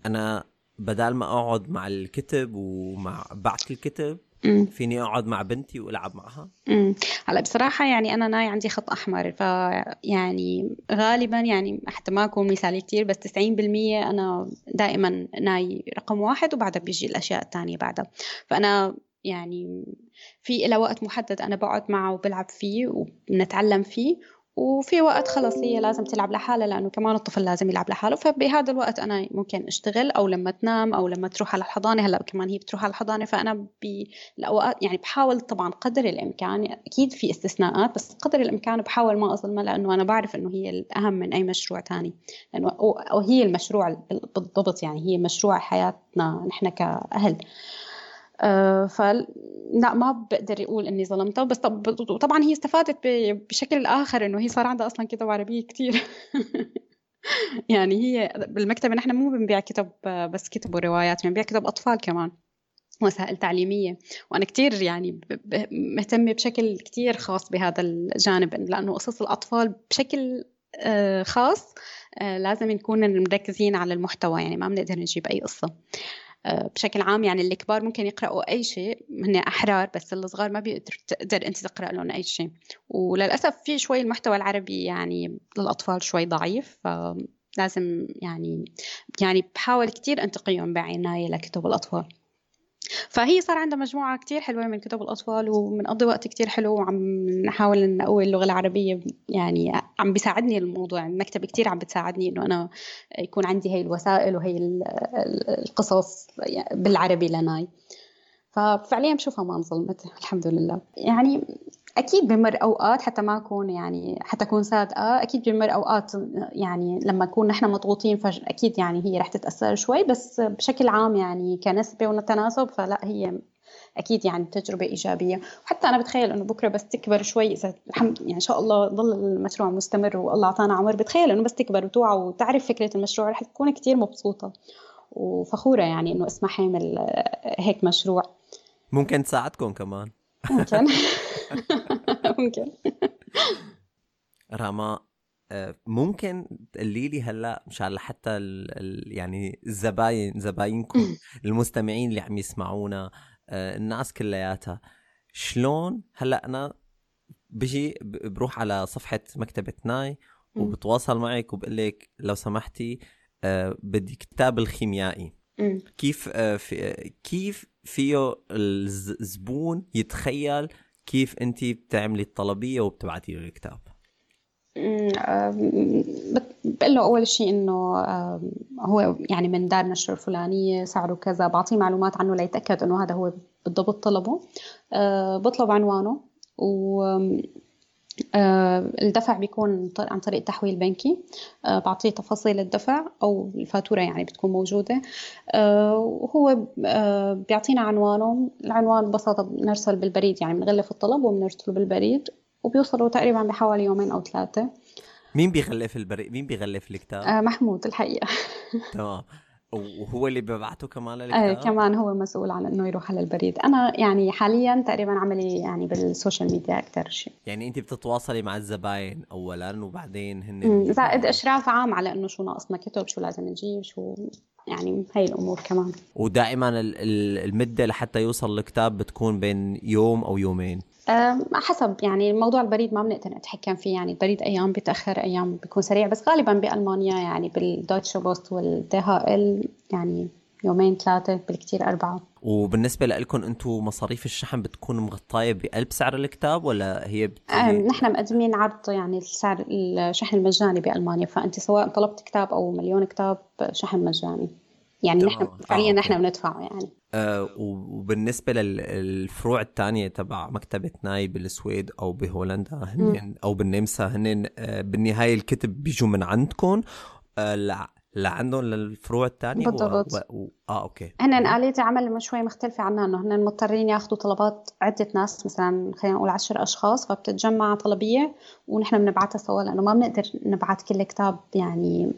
أنا بدال ما أقعد مع الكتب ومع بعت الكتب فيني أقعد مع بنتي وألعب معها. هلا بصراحة يعني أنا ناي عندي خط أحمر ف يعني غالبا يعني حتى ما أكون مثالي كتير بس 90% أنا دائما ناي رقم واحد وبعدها بيجي الأشياء الثانية بعدها. فأنا يعني في إلى وقت محدد أنا بقعد معه وبلعب فيه وبنتعلم فيه وفي وقت خلص هي لازم تلعب لحالها لأنه كمان الطفل لازم يلعب لحاله. فبهذا الوقت أنا ممكن أشتغل أو لما تنام أو لما تروح على الحضانة. هلأ كمان هي بتروح على الحضانة فأنا بالأوقات يعني بحاول طبعا قدر الإمكان أكيد في استثناءات بس قدر الإمكان بحاول ما أظلمها لأنه أنا بعرف إنه هي الأهم من أي مشروع تاني. لأنه أو هي المشروع بالضبط يعني هي مشروع حياتنا نحن كأهل. آه، فلا ما بقدر أقول إني ظلمتها بس طبعا هي استفادت بشكل آخر إنه هي صار عندها أصلا كتب عربية كثير يعني هي بالمكتبة نحن مو بنبيع كتب بس كتب وروايات بنبيع كتب أطفال كمان وسائل تعليمية. وأنا كتير يعني مهتمة بشكل كتير خاص بهذا الجانب لأنه قصص الأطفال بشكل آه، خاص آه، لازم نكون مركزين على المحتوى يعني ما بنقدر نجيب أي قصة. آه، بشكل عام يعني الكبار ممكن يقرأوا أي شيء هن أحرار بس الصغار ما بيقدر تقدر أنت تقرأ لهم أي شيء. وللأسف في شوي المحتوى العربي يعني للأطفال شوي ضعيف لازم يعني يعني بحاول كتير أنتقيهم بعناية لكتب الأطفال. فهي صار عندها مجموعة كتير حلوة من كتب الأطفال وبنقضي وقت كتير حلو وعم نحاول نقوي اللغة العربية يعني عم بيساعدني الموضوع المكتبة كتير عم بتساعدني إنه أنا يكون عندي هي الوسائل وهي القصص بالعربي لناي. ففعليا بشوفها ما انظلمت الحمد لله. يعني أكيد بمر أوقات حتى ما أكون يعني حتى أكون صادقة أكيد بمر أوقات يعني لما نكون نحن مضغوطين فاكيد يعني هي رح تتأثر شوي بس بشكل عام يعني كنسبة ونتناسب فلا هي أكيد يعني تجربة إيجابية. وحتى أنا بتخيل إنه بكرة بس تكبر شوي إذا الحمد يعني إن شاء الله ضل المشروع مستمر والله أعطانا عمر بتخيل إنه بس تكبر وتوعى وتعرف فكرة المشروع رح تكون كثير مبسوطة. وفخورة يعني إنه اسمها حامل هيك مشروع. ممكن تساعدكم كمان. ممكن. ممكن. راما آه، ممكن تقولي لي هلأ مشان لحتى ال ال يعني الزباين زباينكم المستمعين اللي عم يسمعونا آه، الناس كلياتها شلون هلأ أنا بجي بروح على صفحة مكتبة ناي وبتواصل معك وبقول لك لو سمحتي آه، بدي كتاب الخيميائي. كيف في كيف فيه الزبون يتخيل كيف انت بتعملي الطلبية وبتبعتي له الكتاب؟ بقول له أول شيء إنه هو يعني من دار نشر الفلانيه سعره كذا بعطيه معلومات عنه ليتأكد إنه هذا هو بالضبط طلبه. بطلب عنوانه و آه، الدفع بيكون عن طريق تحويل بنكي آه، بعطيه تفاصيل الدفع أو الفاتورة يعني بتكون موجودة. آه، وهو بيعطينا عنوانه. العنوان ببساطة بنرسل بالبريد يعني بنغلف الطلب وبنرسله بالبريد وبيوصلوا تقريبا بحوالي يومين أو ثلاثة. مين بيغلف البريد؟ مين بيغلف الكتاب؟ محمود الحقيقة. تمام. وهو اللي ببعته كمان للكتاب؟ إيه كمان هو مسؤول عن إنه يروح على البريد، أنا يعني حاليا تقريبا عملي يعني بال social media أكثر شيء. يعني انت بتتواصلي مع الزباين اولا وبعدين هن زائد إشراف عام على إنه شو ناقصنا كتب شو لازم نجيب شو يعني هاي الأمور كمان. ودائما ال- ال- المدة لحتى يوصل الكتاب بتكون بين يوم أو يومين. حسب يعني موضوع البريد ما بنقدر نتحكم فيه يعني البريد أيام بيتأخر أيام بيكون سريع بس غالبا بألمانيا يعني بال Deutsche Post وال DHL يعني يومين ثلاثة بالكثير أربعة. وبالنسبة لكم أنتم مصاريف الشحن بتكون مغطاية بقلب سعر الكتاب ولا هي بت... نحن مقدمين عرض يعني السعر الشحن المجاني بألمانيا فأنت سواء طلبت كتاب أو مليون كتاب شحن مجاني. يعني. نحن آه، فعليا أوكي. نحن بندفعه يعني آه وبالنسبة للفروع الثانية تبع مكتبة ناي بالسويد أو بهولندا هن أو بالنمسا هن آه بالنهاية الكتب بيجوا من عندكم آه لع- لعندهم للفروع الثانية بالضبط. و... و... آه أوكي هن آلية عمل شوي مختلفة عنا إنه هن مضطرين ياخذوا طلبات عدة ناس مثلا خلينا نقول عشر أشخاص فبتتجمع طلبية ونحن بنبعتها سوا لأنه ما بنقدر نبعت كل كتاب يعني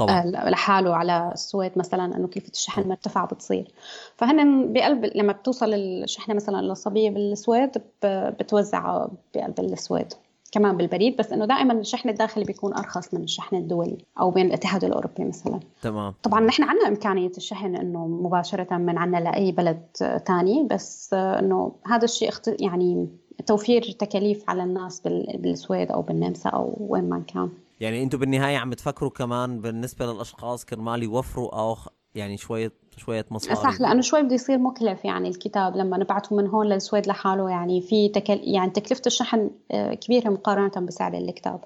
طبعا. آه، لحاله على السويد مثلا إنه كلفه الشحن مرتفعه بتصير. فهن بقلب لما بتوصل الشحنة مثلا للصبية بالسويد بتوزع بقلب السويد كمان بالبريد. بس إنه دائما الشحن الداخلي بيكون أرخص من الشحن الدولي أو بين الاتحاد الأوروبي مثلا. تمام. طبعا نحن عندنا إمكانية الشحن إنه مباشرة من عنا لأي بلد ثاني بس إنه هذا الشيء اخت... يعني توفير تكاليف على الناس بال... بالسويد أو بالنمسا أو وين ما كان. يعني أنتم بالنهاية عم تفكروا كمان بالنسبة للأشخاص كرمال يوفروا أو يعني شوية شوية مصاري. صح لأنه شوي بده يصير مكلف يعني الكتاب لما نبعته من هون للسويد لحاله يعني في تكل... يعني تكلفة الشحن آه، كبيرة مقارنة بسعر الكتاب.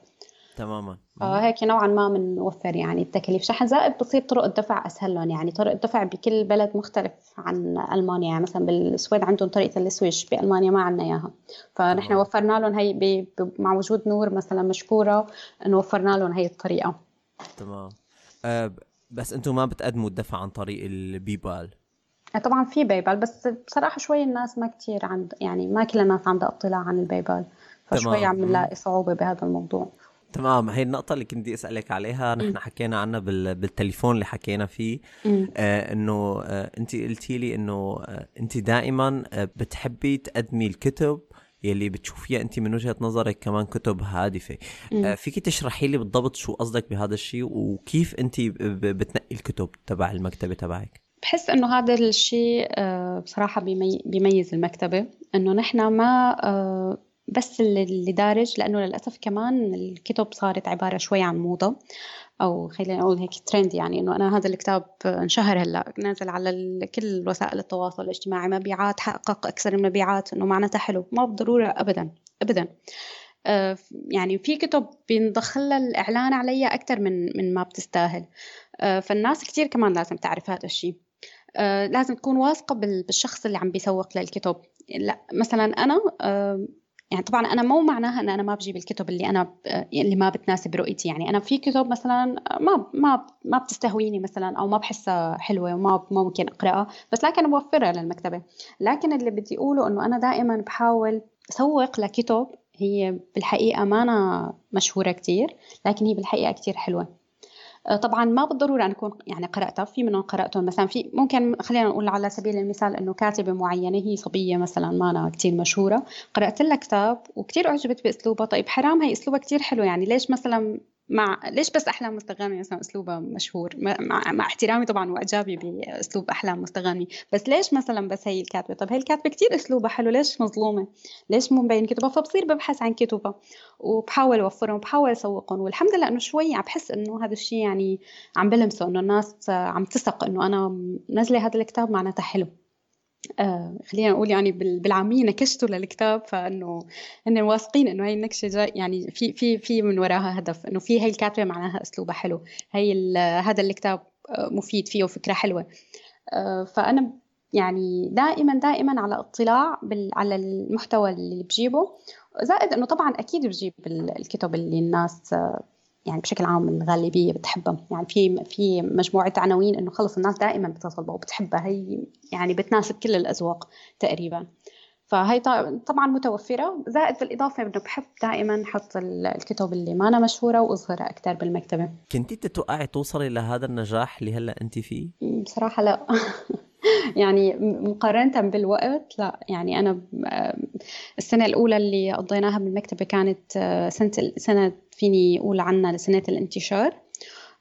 تماما. فهيك نوعا ما بنوفر يعني التكاليف شحن زائد بصير طرق الدفع أسهل لهم. يعني طرق الدفع بكل بلد مختلف عن ألمانيا. يعني مثلا بالسويد عندهم طريقة ال Swish بألمانيا ما عندنا إياها. فنحن تمام. وفرنا لهم هي ب... مع وجود نور مثلا مشكورة إنه وفرنا لهم هي الطريقة. تمام. آه ب- بس أنتم ما بتقدموا الدفع عن طريق ال PayPal؟ طبعا في PayPal بس بصراحة شوي الناس ما كتير عند يعني ما كل الناس عندها اطلاع عن ال PayPal فشوي. عم نلاقي صعوبة بهذا الموضوع. تمام هي النقطة اللي كنت بدي أسألك عليها. نحن حكينا عنها بال... بالتليفون اللي حكينا فيه. آه إنه آه انت قلتي لي إنه آه انت دائما آه بتحبي تقدمي الكتب يلي بتشوفيها انت من وجهة نظرك كمان كتب هادفة. آه فيكي تشرحي لي بالضبط شو قصدك بهذا الشيء وكيف انت بتنقي الكتب تبع المكتبة تبعك؟ بحس إنه هذا الشيء آه، بصراحة بيمي- بيميز المكتبة. إنه نحن ما آه، بس اللي دارج لأنه للأسف كمان الكتب صارت عبارة شوي عن موضة أو خلينا نقول هيك ترند يعني إنه أنا هذا الكتاب انشهر هلأ نازل على كل وسائل التواصل الاجتماعي مبيعات حقق أكثر المبيعات إنه معناتها حلو ما بالضرورة ابدا ابدا. آه، يعني في كتب بينضخ لها الإعلان عليها أكثر من من ما بتستاهل. آه، فالناس كتير كمان لازم تعرف هذا الشيء آه، لازم تكون واثقة بال- بالشخص اللي عم بيسوق للكتب. لأ مثلا آه، يعني طبعا أنا مو معناها أن أنا ما بجيب الكتب اللي أنا ب- اللي ما بتناسب رؤيتي. يعني أنا في كتب مثلا ما ما ما بتستهويني مثلا أو ما بحسها حلوة وما ما ممكن أقرأها بس لكن بوفرها للمكتبة. لكن اللي بدي أقوله أنه أنا دائما بحاول أسوق لكتب هي بالحقيقة ما أنا مشهورة كتير لكن هي بالحقيقة كتير حلوة. آه، طبعا ما بالضرورة أنا أكون يعني قراتها في منهم قراتهم مثلا في ممكن خلينا نقول على سبيل المثال إنه كاتبة معينة هي صبية مثلا ما أنا كثير مشهورة قرأت لها كتاب وكثير أعجبت بأسلوبها. طيب حرام هي أسلوبها كثير حلو. يعني ليش مثلا مع ليش بس أحلام مستغانمي مثلا أسلوبها مشهور؟ مع, مع, احترامي طبعا وإعجابي بأسلوب أحلام مستغانمي بس ليش مثلا بس هي الكاتبة؟ طب هي الكاتبة كثير أسلوبها حلو ليش مظلومة؟ ليش مو مبين كتبها؟ فبصير ببحث عن كتبها وبحاول اوفرهم وبحاول أسوقهم. والحمد لله إنه شوي عم بحس إنه هذا الشيء يعني عم بلمسه إنه الناس عم تثق إنه أنا منزله هذا الكتاب معناتها حلو. آه خلينا نقول يعني بال- بالعامية نكشته للكتاب فإنه هن واثقين إنه هي النكشة جاي يعني في في في من وراها هدف إنه في هي الكاتبة معناها أسلوبها حلو هي هذا الكتاب آه، مفيد فيه فكره حلوة. آه، فأنا يعني دائما دائما على اطلاع بال- على المحتوى اللي بجيبه زائد إنه طبعا أكيد بجيب ال- الكتب اللي الناس آه، يعني بشكل عام الغالبية بتحبها. يعني في في مجموعة عناوين إنه خلص الناس دائما بتطلبها وبتحبها. هي يعني بتناسب كل الأذواق تقريبا. فهي طبعا متوفرة. زائد بالإضافة إنه بحب دائما أحط ال- الكتب اللي ما أنا مشهورة واظهرها أكثر بالمكتبة. كنتي تتوقعي توصلي لهذا النجاح اللي هلأ انت فيه؟ بصراحة لا. يعني مقارنة بالوقت لا يعني أنا السنة الأولى اللي قضيناها بالمكتبة كانت آه، سنة سنة فيني أقول عنها لسنة الانتشار.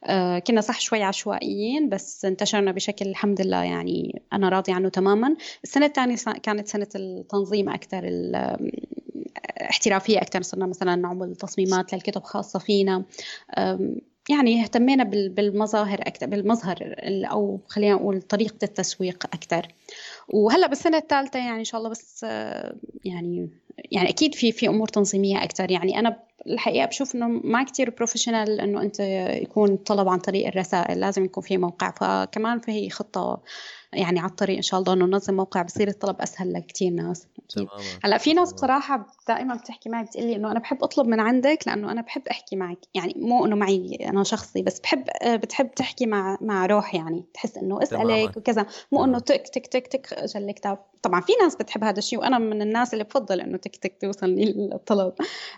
آه، كنا صح شوي عشوائيين بس انتشرنا بشكل الحمد لله يعني أنا راضي عنه تماما. السنة الثانية كانت سنة التنظيم أكثر احترافية أكثر صرنا مثلا نعمل تصميمات للكتب خاصة فينا. يعني اهتمينا بالمظاهر أكثر بالمظهر أو خلينا نقول طريقة التسويق أكثر وهلأ بالسنة الثالثة يعني إن شاء الله بس يعني يعني أكيد في في أمور تنظيمية أكثر يعني أنا الحقيقة بشوف إنه ما كتير بروفيشنال إنه أنت يكون طلب عن طريق الرسائل لازم يكون في موقع. فكمان في خطة يعني على الطريق إن شاء الله إنه ننظم موقع بصير الطلب أسهل لكثير ناس. أكيد هلأ في ناس بصراحة دائما بتحكي معي بتقول لي إنه أنا بحب أطلب من عندك لأنه أنا بحب أحكي معك. يعني مو إنه معي أنا شخصي بس بحب بتحب تحكي مع مع روح يعني. تحس إنه اسألك وكذا. مو إنه تك تك تك تك اجى الكتاب طبعا في ناس بتحب هذا الشيء وأنا من الناس اللي بفضل إنه تك تك توصلني الطلب.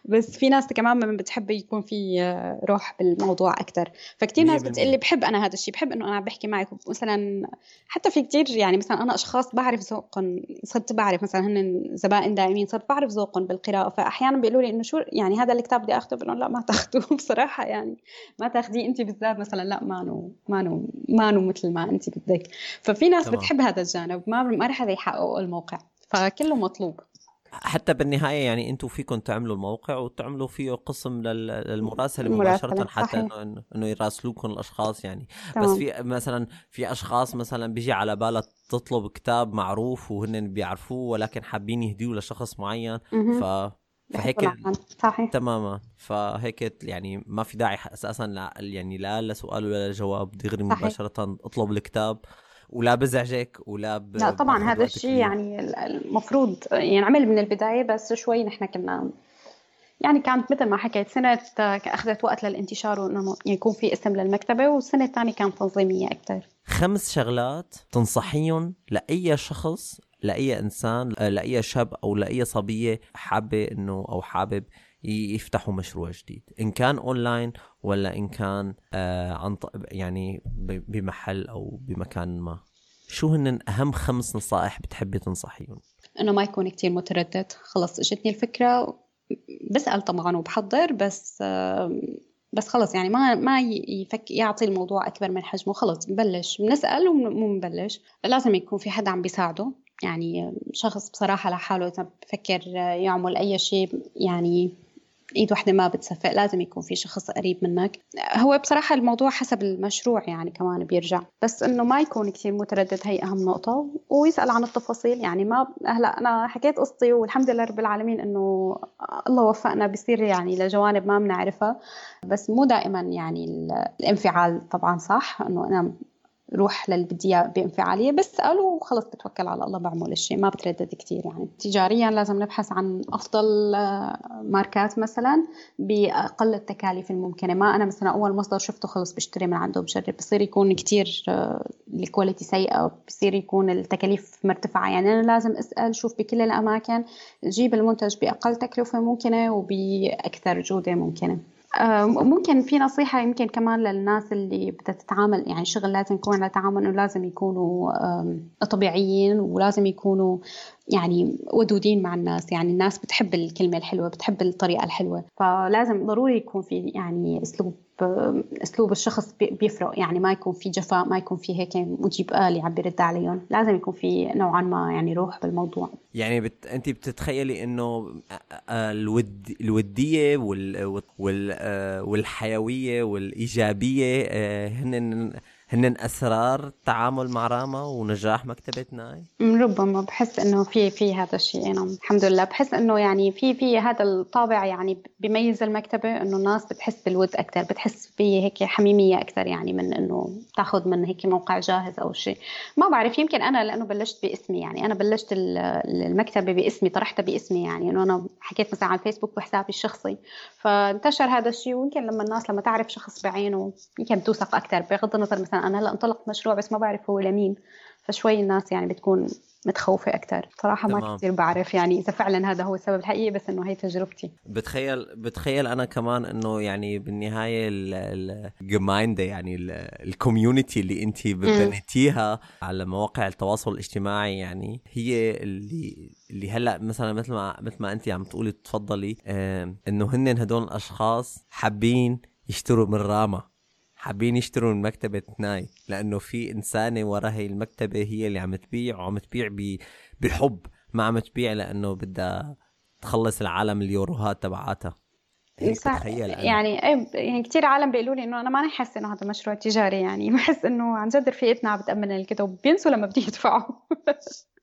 بس في ناس كمان بتحب يكون في روح بالموضوع أكثر فكتير ناس بتقول لي بحب أنا هذا الشيء بحب إنه أنا بحكي معك. مثلا حتى في كتير يعني مثلا أنا أشخاص بعرف ذوقهم صرت بعرف مثلا هن زبائن دائمين صرت بعرف ذوقهم بالقراءة. فاحيانا بيقولوا لي إنه شو يعني هذا الكتاب بدي اخذه بقول لا ما تاخذوه بصراحة يعني ما تأخذيه أنت بالذات. مثلا لا مانو مانو مانو مثل ما أنت بدك. ففي ناس تمام. بتحب هذا الجانب ما ما رح يحققوا الموقع فكله مطلوب. حتى بالنهاية يعني أنتم فيكم تعملوا الموقع وتعملوا فيه قسم للمراسلة مباشرة حتى انه إنه يراسلوكم الأشخاص يعني. طبعا. بس في مثلا في أشخاص مثلا بيجي على بالها تطلب كتاب معروف وهن بيعرفوه ولكن حابين يهديوه لشخص معين ف فهيك صحيح. تماما. فهيك يعني ما في داعي أساسا لا يعني لا لسؤال ولا لجواب دغري مباشرة اطلب الكتاب. ولا بزعجك ولا ب... لا طبعا هذا الشيء يعني المفروض يعني عمل من البداية بس شوي نحن كنا يعني كانت مثل ما حكيت سنة أخذت وقت للانتشار وإنه يكون في اسم للمكتبة والسنة الثانية كانت تنظيمية أكثر. خمس شغلات تنصحيهم لأي شخص لأي إنسان لأي شاب أو لأي صبية حابة إنه أو حابب يفتحوا مشروع جديد. إن كان أونلاين ولا إن كان آه عن يعني بمحل أو بمكان ما. شو هن أهم خمس نصائح بتحبي تنصحيهم؟ إنه ما يكون كتير متردد. خلص إجتني الفكرة. بسأل طبعا وبحضر بس آه بس خلص يعني ما ما يفك يعطي الموضوع أكبر من حجمه. خلص بنبلش بنسأل ومو بنبلش. لازم يكون في حدا عم بيساعده. يعني شخص بصراحة لحاله إذا بفكر يعمل أي شيء يعني إيد واحدة ما بتصفق لازم يكون في شخص قريب منك. هو بصراحة الموضوع حسب المشروع يعني كمان بيرجع. بس إنه ما يكون كثير متردد هي أهم نقطة. ويسأل عن التفاصيل يعني ما هلأ أنا حكيت قصتي والحمد لله رب العالمين إنه الله وفقنا بصير يعني لجوانب ما بنعرفها. بس مو دائما يعني الانفعال طبعا صح إنه أنا روح للي بدي بانفعاليه بسال وخلص بتوكل على الله بعمل الشيء ما بتردد كثير يعني. تجاريا لازم نبحث عن أفضل آه، ماركات مثلا بأقل التكاليف الممكنة. ما أنا مثلا أول مصدر شفته خلص بشتري من عنده بجرب بصير يكون كثير آه، الكواليتي سيئة بصير يكون التكاليف مرتفعة. يعني أنا لازم أسأل شوف بكل الأماكن جيب المنتج بأقل تكلفة ممكنة وبأكثر جودة ممكنة. ممكن في نصيحة يمكن كمان للناس اللي بدها تتعامل يعني شغل لازم يكون على تعامل إنه لازم يكونوا طبيعيين ولازم يكونوا يعني ودودين مع الناس يعني الناس بتحب الكلمة الحلوة بتحب الطريقة الحلوة فلازم ضروري يكون في يعني أسلوب. اسلوب الشخص بيفرق. يعني ما يكون في جفاء ما يكون في هيك مجيب آلي عم بيرد عليهم. لازم يكون في نوعا ما يعني روح بالموضوع. يعني بت... انت بتتخيلي إنه الود... الودية وال... وال... والحيوية والإيجابية هن هن أسرار التعامل مع راما ونجاح مكتبه ناي؟ ربما. بحس إنه في في هذا الشيء. نعم الحمد لله. بحس إنه يعني في في هذا الطابع يعني بيميز المكتبة. إنه الناس بتحس بالود أكثر بتحس في هيك حميمية أكثر يعني من إنه تاخذ من هيك موقع جاهز أو شيء. ما بعرف. يمكن أنا لأنه بلشت باسمي يعني. أنا بلشت المكتبة باسمي. طرحتها باسمي يعني. إنه أنا حكيت مثلا على الفيسبوك بحسابي الشخصي. فانتشر هذا الشيء. ويمكن لما الناس لما تعرف شخص بعينه يمكن توثق أكثر بغض النظر مثلا أنا هلا انطلقت مشروع بس ما بعرف هو لمين فشوي الناس يعني بتكون متخوفة أكتر. صراحة ما تمام. كثير بعرف يعني إذا فعلا هذا هو السبب الحقيقي بس إنه هي تجربتي. بتخيل بتخيل أنا كمان إنه يعني بالنهاية الجمايندة يعني الكوميونتي اللي أنت بنيتيها على مواقع التواصل الاجتماعي يعني هي اللي اللي هلأ مثلا مثل ما مثل ما أنت عم تقولي تفضلي إنه هن هدول الأشخاص حابين يشتروا من راما. حابين يشتروا من مكتبة ناي لأنه في إنسانة ورا هي المكتبة هي اللي عم تبيع وعم تبيع بحب ما عم تبيع لأنه بدها تخلص العالم اليوروهات تبعاتها. أنا. يعني إيه يعني كثير عالم بيقولوا لي إنه أنا ماني حاسة إنه هذا مشروع تجاري يعني. بحس إنه عن جد رفيقتنا عم بتأمن الكتب بينسوا لما بدي يدفعوا.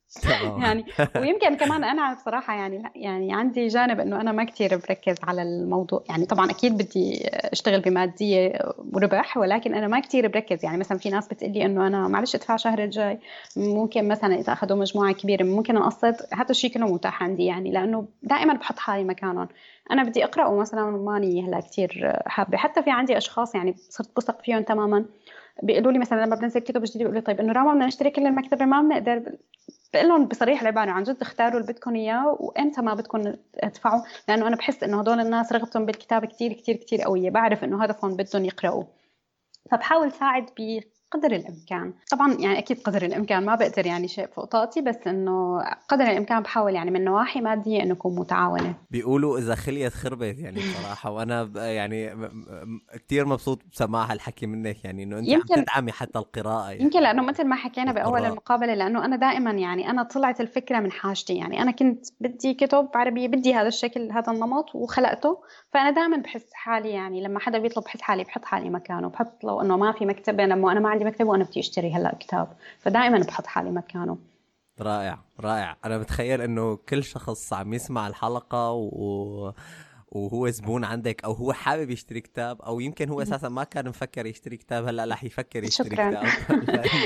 يعني ويمكن كمان أنا بصراحة يعني يعني عندي جانب إنه أنا ما كثير بركز على الموضوع. يعني طبعا أكيد بدي أشتغل بمادية وربح ولكن أنا ما كثير بركز. يعني مثلا في ناس بتقلي إنه أنا معلش أدفع شهر الجاي ممكن مثلا إذا أخذوا مجموعة كبيرة ممكن أقسط. هذا الشيء كله متاح عندي يعني لأنه دائما بحط حالي مكانهم. أنا بدي اقرا ومثلا ماني هلأ كثير حابة. حتى في عندي أشخاص يعني صرت بثق فيهم تماما. بيقولوا لي مثلا لما بنزل كتب جديده بيقولوا لي طيب إنه راما بدنا نشتري كل المكتبه ما بنقدر بقول لهم بصريح العباره عن جد اختاروا اللي بدكم إياه وإمتى ما بدكم تدفعوا؟ لأنه أنا بحس إنه هدول الناس رغبتهم بالكتاب كثير كثير كثير قوية بعرف إنه هدفهم بدهم يقرأوا. فبحاول ساعد بقدر الإمكان طبعا يعني أكيد قدر الإمكان ما بقدر يعني شيء فوق طاقتي بس إنه قدر الإمكان بحاول يعني من نواحي مادية إنه أكون متعاونة بيقولوا إذا خليت خربت يعني بصراحة وأنا ب- يعني كتير مبسوط بسماع هالحكي منك يعني إنه أنت عم يمكن- تدعمي حتى القراءة يعني. يمكن لأنه مثل ما حكينا بأول. المقابلة لأنه أنا دائما يعني أنا طلعت الفكرة من حاجتي يعني أنا كنت بدي كتب عربيه بدي هذا الشكل هذا النمط وخلقته فأنا دائما بحس حالي يعني لما حدا بيطلب بحس حالي بحط حالي مكانه بحط لو إنه ما في مكتبة لما أنا ما عندي مكتبه وأنا بدي أشتري هلأ كتاب فدائما بحط حالي مكانه. رائع رائع. أنا بتخيل إنه كل شخص عم يسمع الحلقة و... وهو زبون عندك أو هو حابب يشتري كتاب أو يمكن هو أساسا ما كان مفكر يشتري كتاب هلأ رح يفكر يشتري شكراً. كتاب.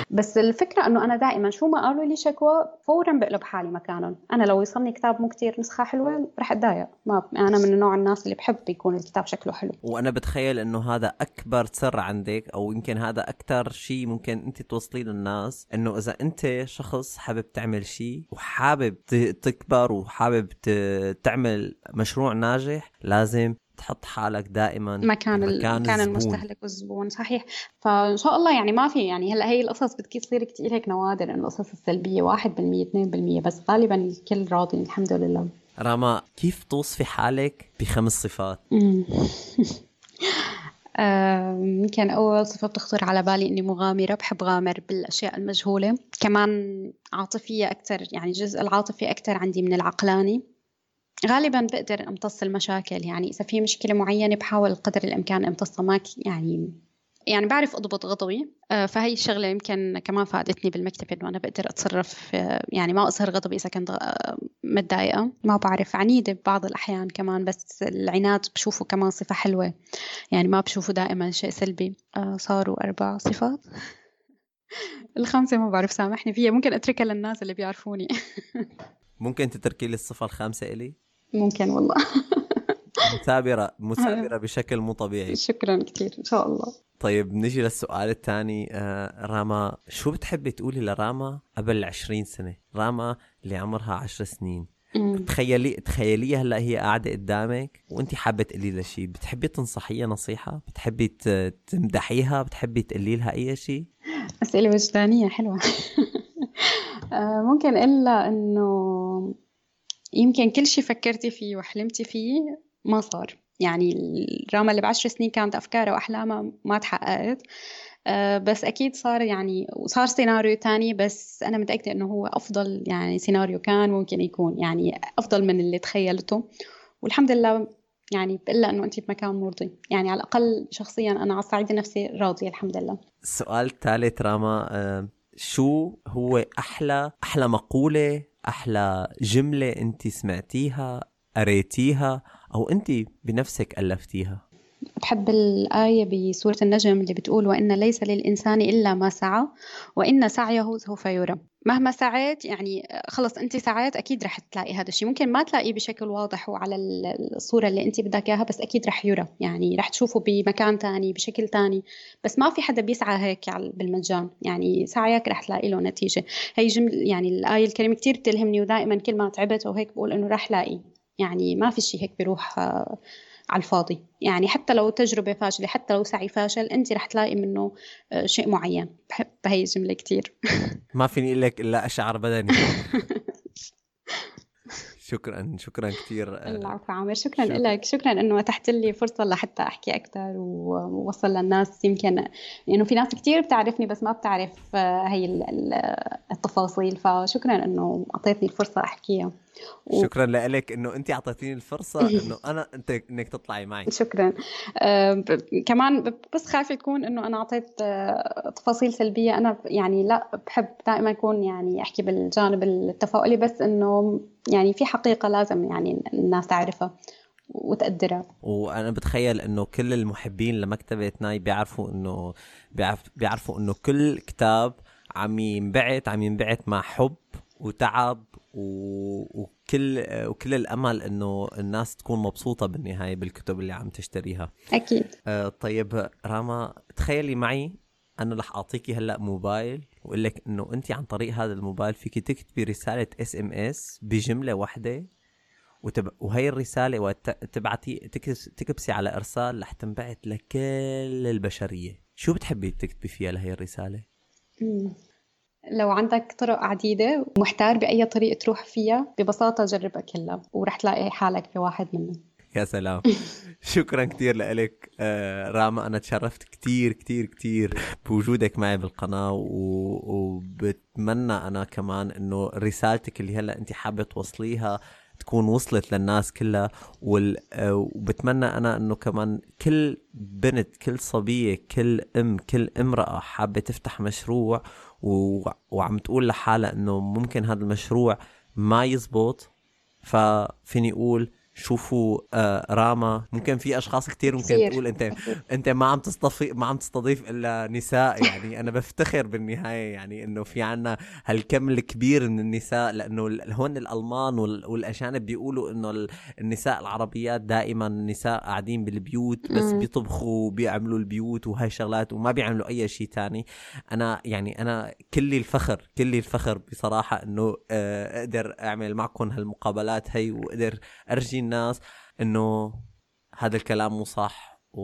بس الفكرة إنه أنا دائما شو ما قالوا لي شكوى فورا بقلب حالي مكانهم. أنا لو يوصلني كتاب مو كتير نسخة حلوة رح أتضايق. ما أنا من نوع الناس اللي بحب يكون الكتاب شكله حلو. وأنا بتخيل إنه هذا أكبر سر عندك أو يمكن هذا أكثر شيء ممكن أنت توصليه للناس إنه إذا أنت شخص حابب تعمل شيء وحابب تكبر وحابب تعمل مشروع ناجح لازم تحط حالك دائما مكان مكان مكان الزبون. المستهلك والزبون صحيح. فإن شاء الله يعني ما في يعني هلا هي القصص بدك تصير كثير هيك نوادر إنه القصص السلبية 1% 2% بس غالبا الكل راضي الحمد لله. راما كيف توصفي حالك بخمس صفات؟ يمكن أول صفة بتخطر على بالي إني مغامرة بحب غامر بالأشياء المجهولة. كمان عاطفية أكتر يعني الجزء العاطفي أكتر عندي من العقلاني. غالبا بقدر امتص المشاكل. يعني إذا في مشكلة معينة بحاول قدر الإمكان امتصها. ما يعني يعني بعرف أضبط غضبي. آه، فهي الشغلة يمكن كمان فادتني بالمكتب إنه أنا بقدر أتصرف آه، يعني ما أظهر غضبي إذا كنت آه، متضايقة. ما بعرف عنيدة ببعض الأحيان كمان بس العناد بشوفه كمان صفة حلوة. يعني ما بشوفه دائما شيء سلبي. صاروا أربع صفات. الخمسة ما بعرف سامحني فيها. ممكن أتركها للناس اللي بيعرفوني. ممكن تتركي لي الصفة الخامسة إلي؟ ممكن والله. مثابرة مثابرة بشكل مو طبيعي. شكرا كثير إن شاء الله. طيب نجي للسؤال الثاني. آه راما شو بتحبي تقولي لراما قبل 20 سنة؟ راما اللي عمرها 10 سنين. تخيلي تخيليها هلأ هي قاعدة قدامك وانت حابة تقولي لها شيء بتحبي تنصحيها نصيحة؟ بتحبي تمدحيها؟ بتحبي تقولي لها أي شيء أسئلة وجدانية حلوة. آه، ممكن إلا إنه يمكن كل شيء فكرتي فيه وحلمتي فيه ما صار. يعني الراما اللي بعشر سنين كانت أفكارها وأحلامها ما تحققت آه، بس أكيد صار يعني وصار سيناريو تاني بس أنا متأكدة إنه هو أفضل يعني سيناريو كان ممكن يكون يعني أفضل من اللي تخيلته. والحمد لله يعني لها إنه أنت بمكان مرضي. يعني على الأقل شخصيا أنا على الصعيد النفسي راضية الحمد لله. السؤال الثالث راما آه شو هو أحلى أحلى مقولة أحلى جملة أنت سمعتيها قريتيها أو أنت بنفسك ألفتيها؟ بحب الآية بسورة النجم اللي بتقول وإن ليس للإنسان إلا ما سعى وإن سعيه سوف يرى. مهما سعيت يعني خلص أنت سعيت أكيد رح تلاقي هذا الشيء. ممكن ما تلاقيه بشكل واضح وعلى الصورة اللي أنت بدك إياها بس أكيد رح يرى. يعني رح تشوفه بمكان تاني بشكل تاني. بس ما في حدا بيسعى هيك بالمجان. يعني سعيك رح تلاقي له نتيجة. هي جمل يعني الآية الكريمة كثير بتلهمني ودائما كل ما تعبت وهيك بقول إنه رح لاقي. يعني ما في شيء هيك بيروح آه، على الفاضي. يعني حتى لو تجربة فاشلة حتى لو سعي فاشل أنت رح تلاقي منه آه، شيء معين. بحب هاي الجملة كتير. ما فيني أقول لك إلا أشعر بدني. شكرا شكرا كثير آه، العفو عامر شكرا, شكرا. لك. شكرا إنه اتحت لي فرصة لحتى أحكي أكثر ووصل للناس. يمكن لأنه يعني في ناس كثير بتعرفني بس ما بتعرف هي التفاصيل. فشكرا إنه أعطيتني الفرصة أحكيها. و... شكرا لك إنه انت أعطيتيني الفرصة إنه أنا أنت إنك تطلعي معي. شكرا. آه ب... كمان بس خايفة تكون إنه أنا أعطيت آه تفاصيل سلبية. أنا يعني لا بحب دائما أكون يعني أحكي بالجانب التفاؤلي بس إنه يعني في حقيقة لازم يعني الناس تعرفها وتقدرها. وأنا بتخيل إنه كل المحبين لمكتبة ناي بيعرفوا إنه بيعرف بيعرفوا إنه كل كتاب عم ينبعت عم ينبعت مع حب وتعب و... وكل وكل الأمل إنه الناس تكون مبسوطة بالنهاية بالكتب اللي عم تشتريها. أكيد. آه طيب راما تخيلي معي أنا رح أعطيكي هلأ موبايل وأقول لك إنه أنت عن طريق هذا الموبايل فيك تكتبي رسالة SMS بجملة واحدة وتب... وهي الرسالة وقت تبعتي تكبسي على إرسال رح تنبعت لكل البشرية. شو بتحبي تكتبي فيها لهي الرسالة؟ لو عندك طرق عديدة ومحتار بأي طريق تروح فيها ببساطة جربها كلها ورح تلاقي حالك في واحد منهم. يا سلام. شكرا كثير لك آه راما أنا تشرفت كثير كثير كثير بوجودك معي بالقناة و... وبتمنى أنا كمان إنه رسالتك اللي هلأ أنت حابة توصليها تكون وصلت للناس كلها وال... آه، وبتمنى أنا إنه كمان كل بنت كل صبية كل أم كل امرأة حابة تفتح مشروع و... وعم تقول لحالها إنه ممكن هذا المشروع ما يزبط ففيني أقول شوفوا آه راما. ممكن في أشخاص كتير ممكن كثير. تقول أنت أنت ما عم تستضيف ما عم تستضيف إلا نساء. يعني أنا بفتخر بالنهاية يعني إنه في عنا هالكم الكبير من النساء لأنه هون الألمان والأجانب بيقولوا إنه النساء العربيات دائما النساء قاعدين بالبيوت بس بيطبخوا وبيعملوا البيوت وهاي الشغلات وما بيعملوا أي شيء تاني. أنا يعني أنا كل الفخر كل الفخر بصراحة إنه آه، أقدر أعمل معكم هالمقابلات هي وأقدر أرجي الناس إنه هذا الكلام مو صح و...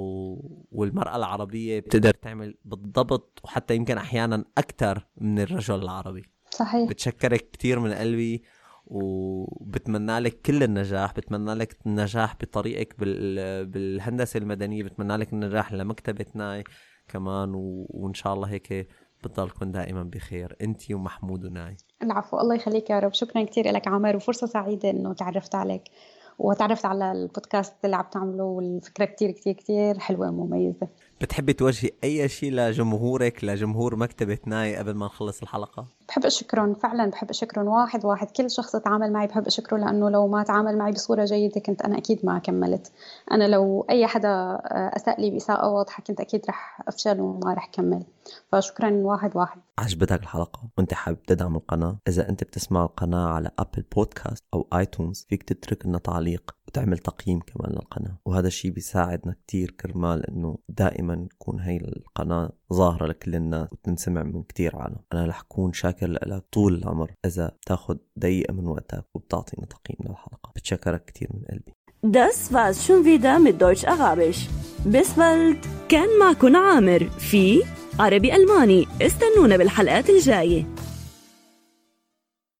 والمرأة العربية بتقدر تعمل بالضبط وحتى يمكن أحيانا أكثر من الرجل العربي. صحيح. بتشكرك كثير من قلبي وبتمنى لك كل النجاح بتمنى لك النجاح بطريقك بال... بالهندسة المدنية بتمنى لك النجاح لمكتبة ناي كمان و... وإن شاء الله هيك بتضلكم دائما بخير. أنت ومحمود وناي. العفو الله يخليك يا رب. شكرا كثير لك عمر وفرصة سعيدة إنه تعرفت عليك. وتعرفت على البودكاست اللي عم تعمله والفكرة كتير كتير كتير حلوة ومميزة. بتحبي توجهي أي شيء لجمهورك لجمهور مكتبة ناي قبل ما نخلص الحلقة؟ بحب أشكرهم فعلا بحب أشكرهم واحد واحد. كل شخص تعامل معي بحب أشكره لأنه لو ما تعامل معي بصورة جيدة كنت أنا أكيد ما كملت. أنا لو أي حدا اساء لي بإساءة واضحة كنت أكيد رح أفشل وما رح كمل. فشكرا واحد واحد. عجبتك الحلقة؟ وانت حابب تدعم القناة؟ إذا أنت بتسمع القناة على Apple Podcast أو iTunes فيك تترك لنا تعليق وتعمل تقييم كمان للقناة. وهذا الشيء بيساعدنا كتير كرمال إنه دائما تكون هاي القناة ظاهرة لكل الناس وتنسمع من كتير عالم أنا رح أكون شاكر لك طول العمر إذا تاخد دقيقة من وقتك وبتعطينا تقييم للحلقة بتشكرك كتير من قلبي Das war's schon wieder mit Deutsch Arabisch. Bis bald. كان معكم عامر في عربي ألماني استنونا بالحلقات الجاية